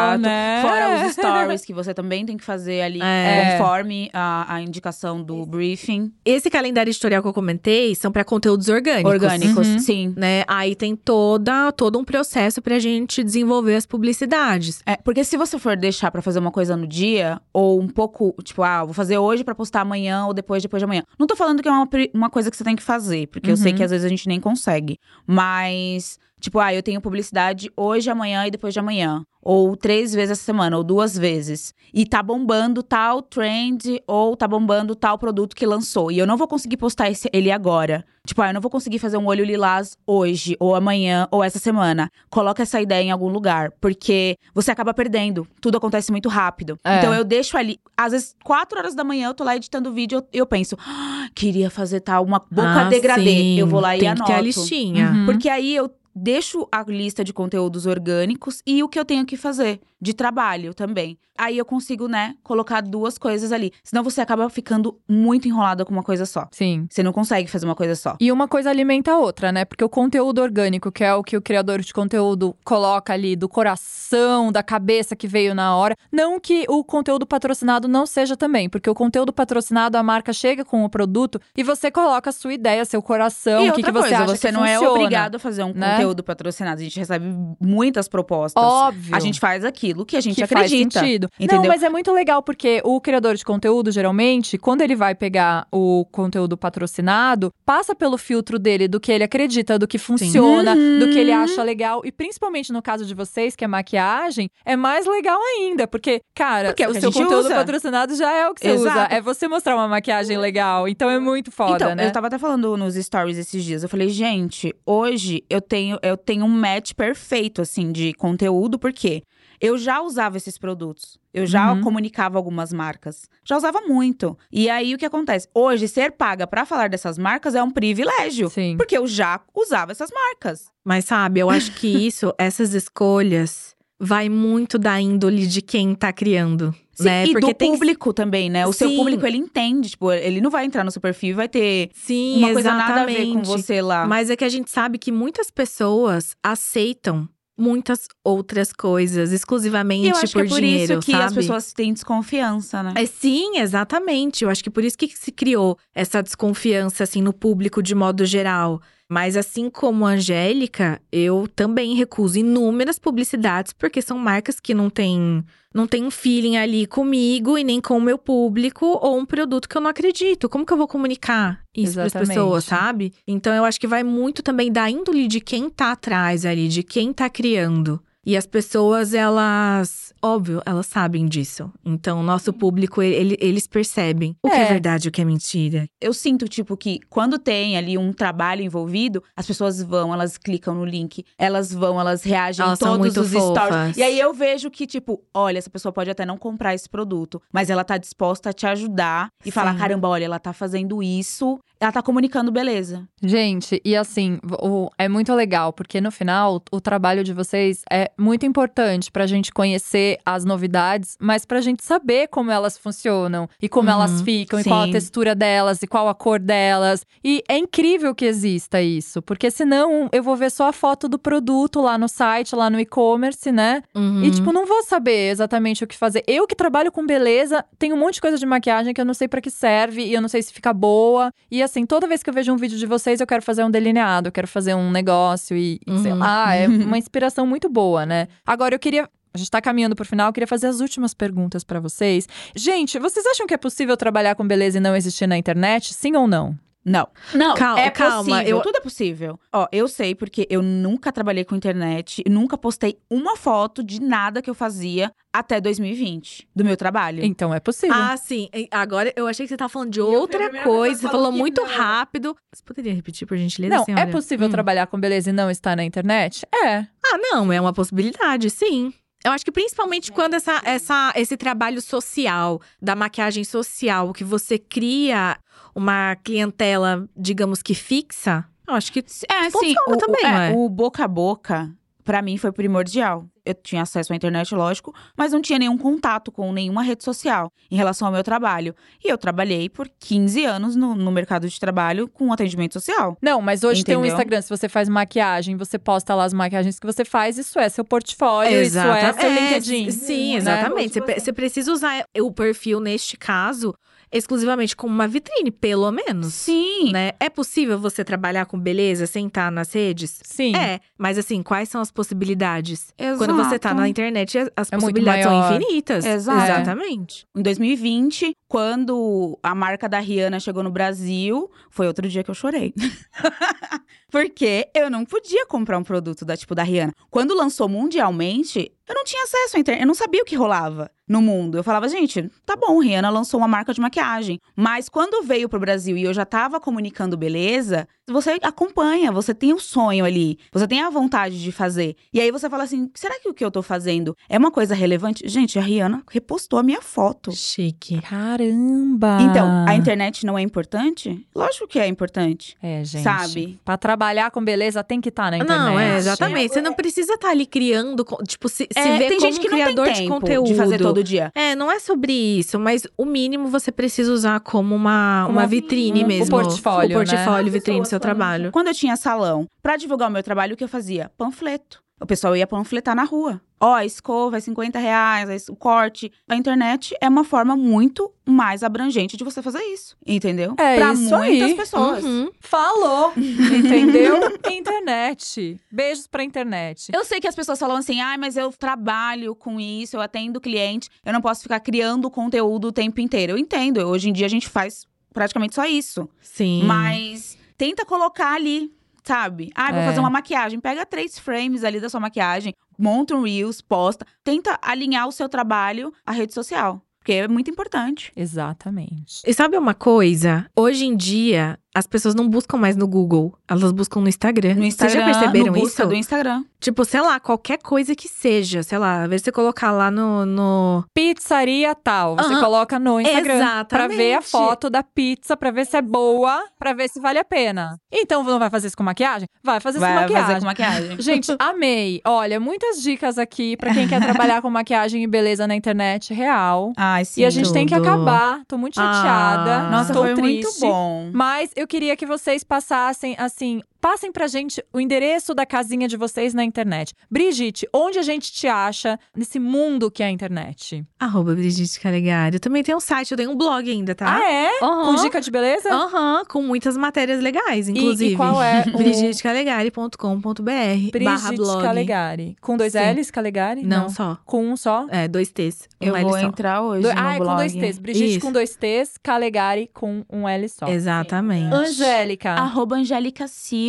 Exato. né? Fora os stories que você também tem que fazer ali É. conforme a, a indicação do briefing. Esse calendário editorial que eu comentei são para conteúdos orgânicos. Orgânicos, Uhum. sim. Né? Aí tem toda, todo um processo pra gente desenvolver as publicidades. É, porque se você for deixar pra fazer uma coisa no dia, ou um pouco, tipo, ah, vou fazer hoje pra postar amanhã ou depois, depois de amanhã. Não tô falando que é uma, uma coisa que você tem que fazer, porque eu sei Uhum. que às vezes a gente nem consegue. Mas, tipo, ah, eu tenho publicidade hoje, amanhã e depois de amanhã. Ou três vezes essa semana, ou duas vezes. E tá bombando tal trend, ou tá bombando tal produto que lançou. E eu não vou conseguir postar esse- ele agora. Tipo, ah, eu não vou conseguir fazer um olho lilás hoje, ou amanhã, ou essa semana. Coloca essa ideia em algum lugar, porque você acaba perdendo. Tudo acontece muito rápido. É. Então eu deixo ali. Às vezes, quatro horas da manhã, eu tô lá editando o vídeo, eu, eu penso, "Ah, queria fazer tal, uma boca Ah, degradê. sim. Eu vou lá e tem anoto. que ter a listinha. Uhum. Porque aí eu deixo a lista de conteúdos orgânicos e o que eu tenho que fazer de trabalho também. Aí eu consigo, né, colocar duas coisas ali. Senão você acaba ficando muito enrolada com uma coisa só. Sim. Você não consegue fazer uma coisa só. E uma coisa alimenta a outra, né? Porque o conteúdo orgânico, que é o que o criador de conteúdo coloca ali do coração, da cabeça que veio na hora. Não que o conteúdo patrocinado não seja também, porque o conteúdo patrocinado, a marca chega com o produto e você coloca a sua ideia, seu coração, e o que, que você coisa, acha você não é funciona. obrigado a fazer um né? conteúdo patrocinado. A gente recebe muitas propostas. Óbvio. A gente faz aquilo que a gente que acredita. faz sentido. Entendeu? Não, mas é muito legal porque o criador de conteúdo, geralmente, quando ele vai pegar o conteúdo patrocinado, passa pelo filtro dele do que ele acredita, do que funciona, Uhum. do que ele acha legal. E principalmente no caso de vocês, que é maquiagem, é mais legal ainda. Porque, cara, Porque é o seu conteúdo usa. patrocinado já é o que você Exato. usa. É você mostrar uma maquiagem legal. Então é muito foda, então, né? eu tava até falando nos stories esses dias. Eu falei, gente, hoje eu tenho, eu tenho um match perfeito, assim, de conteúdo, porque eu já usava esses produtos. Eu já Uhum. comunicava algumas marcas. Já usava muito. E aí, o que acontece? Hoje, ser paga pra falar dessas marcas é um privilégio. Sim. Porque eu já usava essas marcas. Mas sabe, eu acho que isso, essas escolhas, vai muito da índole de quem tá criando. Sim, né? e Porque do tem público também, né? O seu Sim. público, ele entende. Tipo, ele não vai entrar no seu perfil e vai ter Sim, uma coisa exatamente. nada a ver com você lá. Mas é que a gente sabe que muitas pessoas aceitam muitas outras coisas exclusivamente eu acho por que é por dinheiro, isso que sabe? as pessoas têm desconfiança, né? É, sim, exatamente. Eu acho que por isso que se criou essa desconfiança assim no público de modo geral. Mas assim como a Angélica, eu também recuso inúmeras publicidades porque são marcas que não têm não tem um feeling ali comigo e nem com o meu público ou um produto que eu não acredito. Como que eu vou comunicar isso para as pessoas, sabe? Então eu acho que vai muito também da índole de quem tá atrás ali, de quem tá criando. E as pessoas, elas, óbvio, elas sabem disso. Então, o nosso público, ele- eles percebem o que é É. verdade e o que é mentira. Eu sinto, tipo, que quando tem ali um trabalho envolvido, as pessoas vão, elas clicam no link, elas vão, elas reagem Elas em são todos muito os fofas. stories. E aí eu vejo que, tipo, olha, essa pessoa pode até não comprar esse produto, mas ela tá disposta a te ajudar e falar: Sim. caramba, olha, ela tá fazendo isso, ela tá comunicando beleza. Gente, e assim, o- é muito legal, porque no final, o trabalho de vocês é muito importante pra gente conhecer as novidades, mas pra gente saber como elas funcionam e como Uhum, elas ficam, e qual a sim. textura delas, e qual a cor delas. E é incrível que exista isso, porque senão eu vou ver só a foto do produto lá no site, lá no e-commerce, né? Uhum. E, tipo, não vou saber exatamente o que fazer. Eu que trabalho com beleza, tem um monte de coisa de maquiagem que eu não sei pra que serve e eu não sei se fica boa. E assim, toda vez que eu vejo um vídeo de vocês, eu quero fazer um delineado, eu quero fazer um negócio e, e sei Uhum. lá, é uma inspiração muito boa, né? Agora, eu queria. A gente tá caminhando pro final, eu queria fazer as últimas perguntas pra vocês. Gente, vocês acham que é possível trabalhar com beleza e não existir na internet? Sim ou não? Não. Não, Calma, é calma, possível. eu- Tudo é possível. Ó, eu sei porque eu nunca trabalhei com internet, nunca postei uma foto de nada que eu fazia até 2020, do meu trabalho. Então é possível. Ah, sim. Agora eu achei que você tava falando de outra coisa. Você falou muito não. rápido. Você poderia repetir, por gentileza, não, senhora? é possível Hum. trabalhar com beleza e não estar na internet? É. Ah, não, é uma possibilidade, sim. Eu acho que principalmente quando essa, essa, esse trabalho social, da maquiagem social, que você cria uma clientela, digamos que fixa, eu acho que É, sim. Funciona O, o- também, é, não é? o boca a boca, pra mim, foi primordial. Eu tinha acesso à internet, lógico, mas não tinha nenhum contato com nenhuma rede social em relação ao meu trabalho. E eu trabalhei por 15 anos no, no mercado de trabalho com atendimento social. Não, mas hoje tem um Entendeu? Instagram, se você faz maquiagem, você posta lá as maquiagens que você faz, isso é seu portfólio, isso é seu É, LinkedIn. Sim, né? exatamente. Você, pe- você precisa usar o perfil, neste caso, exclusivamente como uma vitrine, pelo menos. Sim. Né? É possível você trabalhar com beleza sem estar nas redes? Sim. É, mas assim, quais são as possibilidades? Exato. Quando você tá na internet, as- É possibilidades são infinitas. Exato. Exatamente. Em 2020, quando a marca da Rihanna chegou no Brasil, foi outro dia que eu chorei. Porque eu não podia comprar um produto da tipo da Rihanna. Quando lançou mundialmente, eu não tinha acesso à internet, eu não sabia o que rolava no mundo. Eu falava, gente, tá bom, Rihanna lançou uma marca de maquiagem. Mas quando veio pro Brasil e eu já tava comunicando beleza, você acompanha, você tem o sonho ali, você tem a vontade de fazer. E aí você fala assim: será que o que eu tô fazendo é uma coisa relevante? Gente, a Rihanna repostou a minha foto. Chique. Caramba! Então, a internet não é importante? Lógico que é importante. É, gente. Sabe? Pra trabalhar trabalhar com beleza tem que estar tá na internet. Não, é, exatamente. Você não precisa estar tá ali criando, tipo, se, é, se ver tem como gente que um criador não tem de tempo conteúdo. de fazer todo dia. É, não é sobre isso, mas o mínimo você precisa usar como uma, uma, Uma- vitrine um- o mesmo. portfólio, O portfólio, né? vitrine do seu trabalho. Quando eu tinha salão, pra divulgar o meu trabalho, o que eu fazia? Panfleto. O pessoal ia panfletar na rua. Ó, a escova é 50 reais, o corte. A internet é uma forma muito mais abrangente de você fazer isso. Entendeu? É pra isso muitas aí. pessoas. Uhum. Falou, entendeu? internet. Beijos pra internet. Eu sei que as pessoas falam assim, ah, mas eu trabalho com isso, eu atendo cliente, eu não posso ficar criando conteúdo o tempo inteiro. Eu entendo, hoje em dia a gente faz praticamente só isso. Sim. Mas tenta colocar ali, sabe? Ah, vou É. fazer uma maquiagem. Pega três frames ali da sua maquiagem, monta um Reels, posta. Tenta alinhar o seu trabalho à rede social. Porque é muito importante. Exatamente. E sabe uma coisa? Hoje em dia, as pessoas não buscam mais no Google, elas buscam no Instagram. No Instagram, Vocês já perceberam no busca isso? do Instagram. Tipo, sei lá, qualquer coisa que seja, sei lá, às vezes você colocar lá no. no... Pizzaria tal. Você coloca no Instagram pra ver a Exatamente. foto da pizza, pra ver se é boa, pra ver se vale a pena. Então, não vai fazer isso com maquiagem? Vai fazer isso com Vai maquiagem. fazer com maquiagem. Gente, amei. Olha, muitas dicas aqui pra quem quer trabalhar com maquiagem e beleza na internet real. Ai, sim. e a gente tem que tudo. acabar. Tô muito chateada. Ah. Nossa, tô foi triste. muito bom. Mas eu queria que vocês passassem, assim, passem pra gente o endereço da casinha de vocês na internet. Brigitte, onde a gente te acha nesse mundo que é a internet? Arroba Brigitte Calegari. Eu também tenho um site, eu tenho um blog ainda, tá? Ah, é? Aham. Com dica de beleza? Aham, com muitas matérias legais, E- inclusive. E, qual é o... BrigitteCalegari.com.br barra Brigitte blog. Calegari. Com dois Sim. L's, Calegari? Não, só. Com um só? É, dois T's. Um Eu L vou só. entrar hoje Do- no Ah, é blog. com dois T's. Brigitte Isso. com dois T's, Calegari com um L só. Exatamente. Angélica. Arroba Angélica Silva.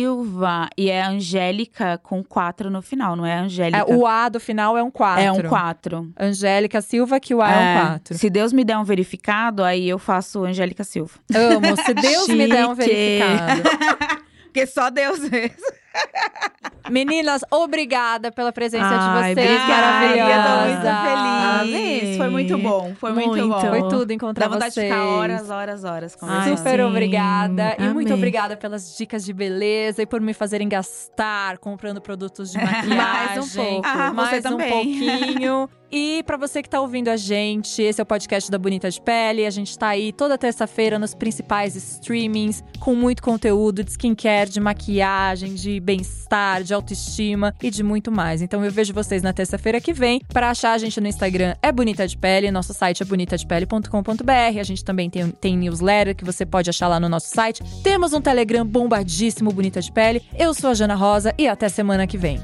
E é Angélica com quatro no final, não é Angélica. É, o A do final é um 4. É um quatro. Angélica Silva, que o A é, um 4. Se Deus me der um verificado, aí eu faço Angélica Silva. Amo. Se Deus me der um verificado. Porque só Deus mesmo. Meninas, obrigada pela presença Ai, de vocês. obrigada, Maravilhosa. tô muito feliz. Foi muito bom. Foi muito, Muito. bom. Foi tudo encontrar Dá vontade vocês. de ficar horas, horas, horas conversando. Super sim. obrigada. E muito Amei. obrigada pelas dicas de beleza e por me fazerem gastar comprando produtos de maquiagem. Mais um pouco. Ah, você mais um também. pouquinho. E pra você que tá ouvindo a gente, esse é o podcast da Bonita de Pele. A gente tá aí toda terça-feira nos principais streamings, com muito conteúdo de skincare, de maquiagem, de bem-estar, de autoestima e de muito mais. Então eu vejo vocês na terça-feira que vem. Pra achar a gente no Instagram é Bonita de Pele, nosso site é bonitadepele.com.br. A gente também tem, tem newsletter que você pode achar lá no nosso site. Temos um Telegram bombadíssimo Bonita de Pele. Eu sou a Jana Rosa e até semana que vem.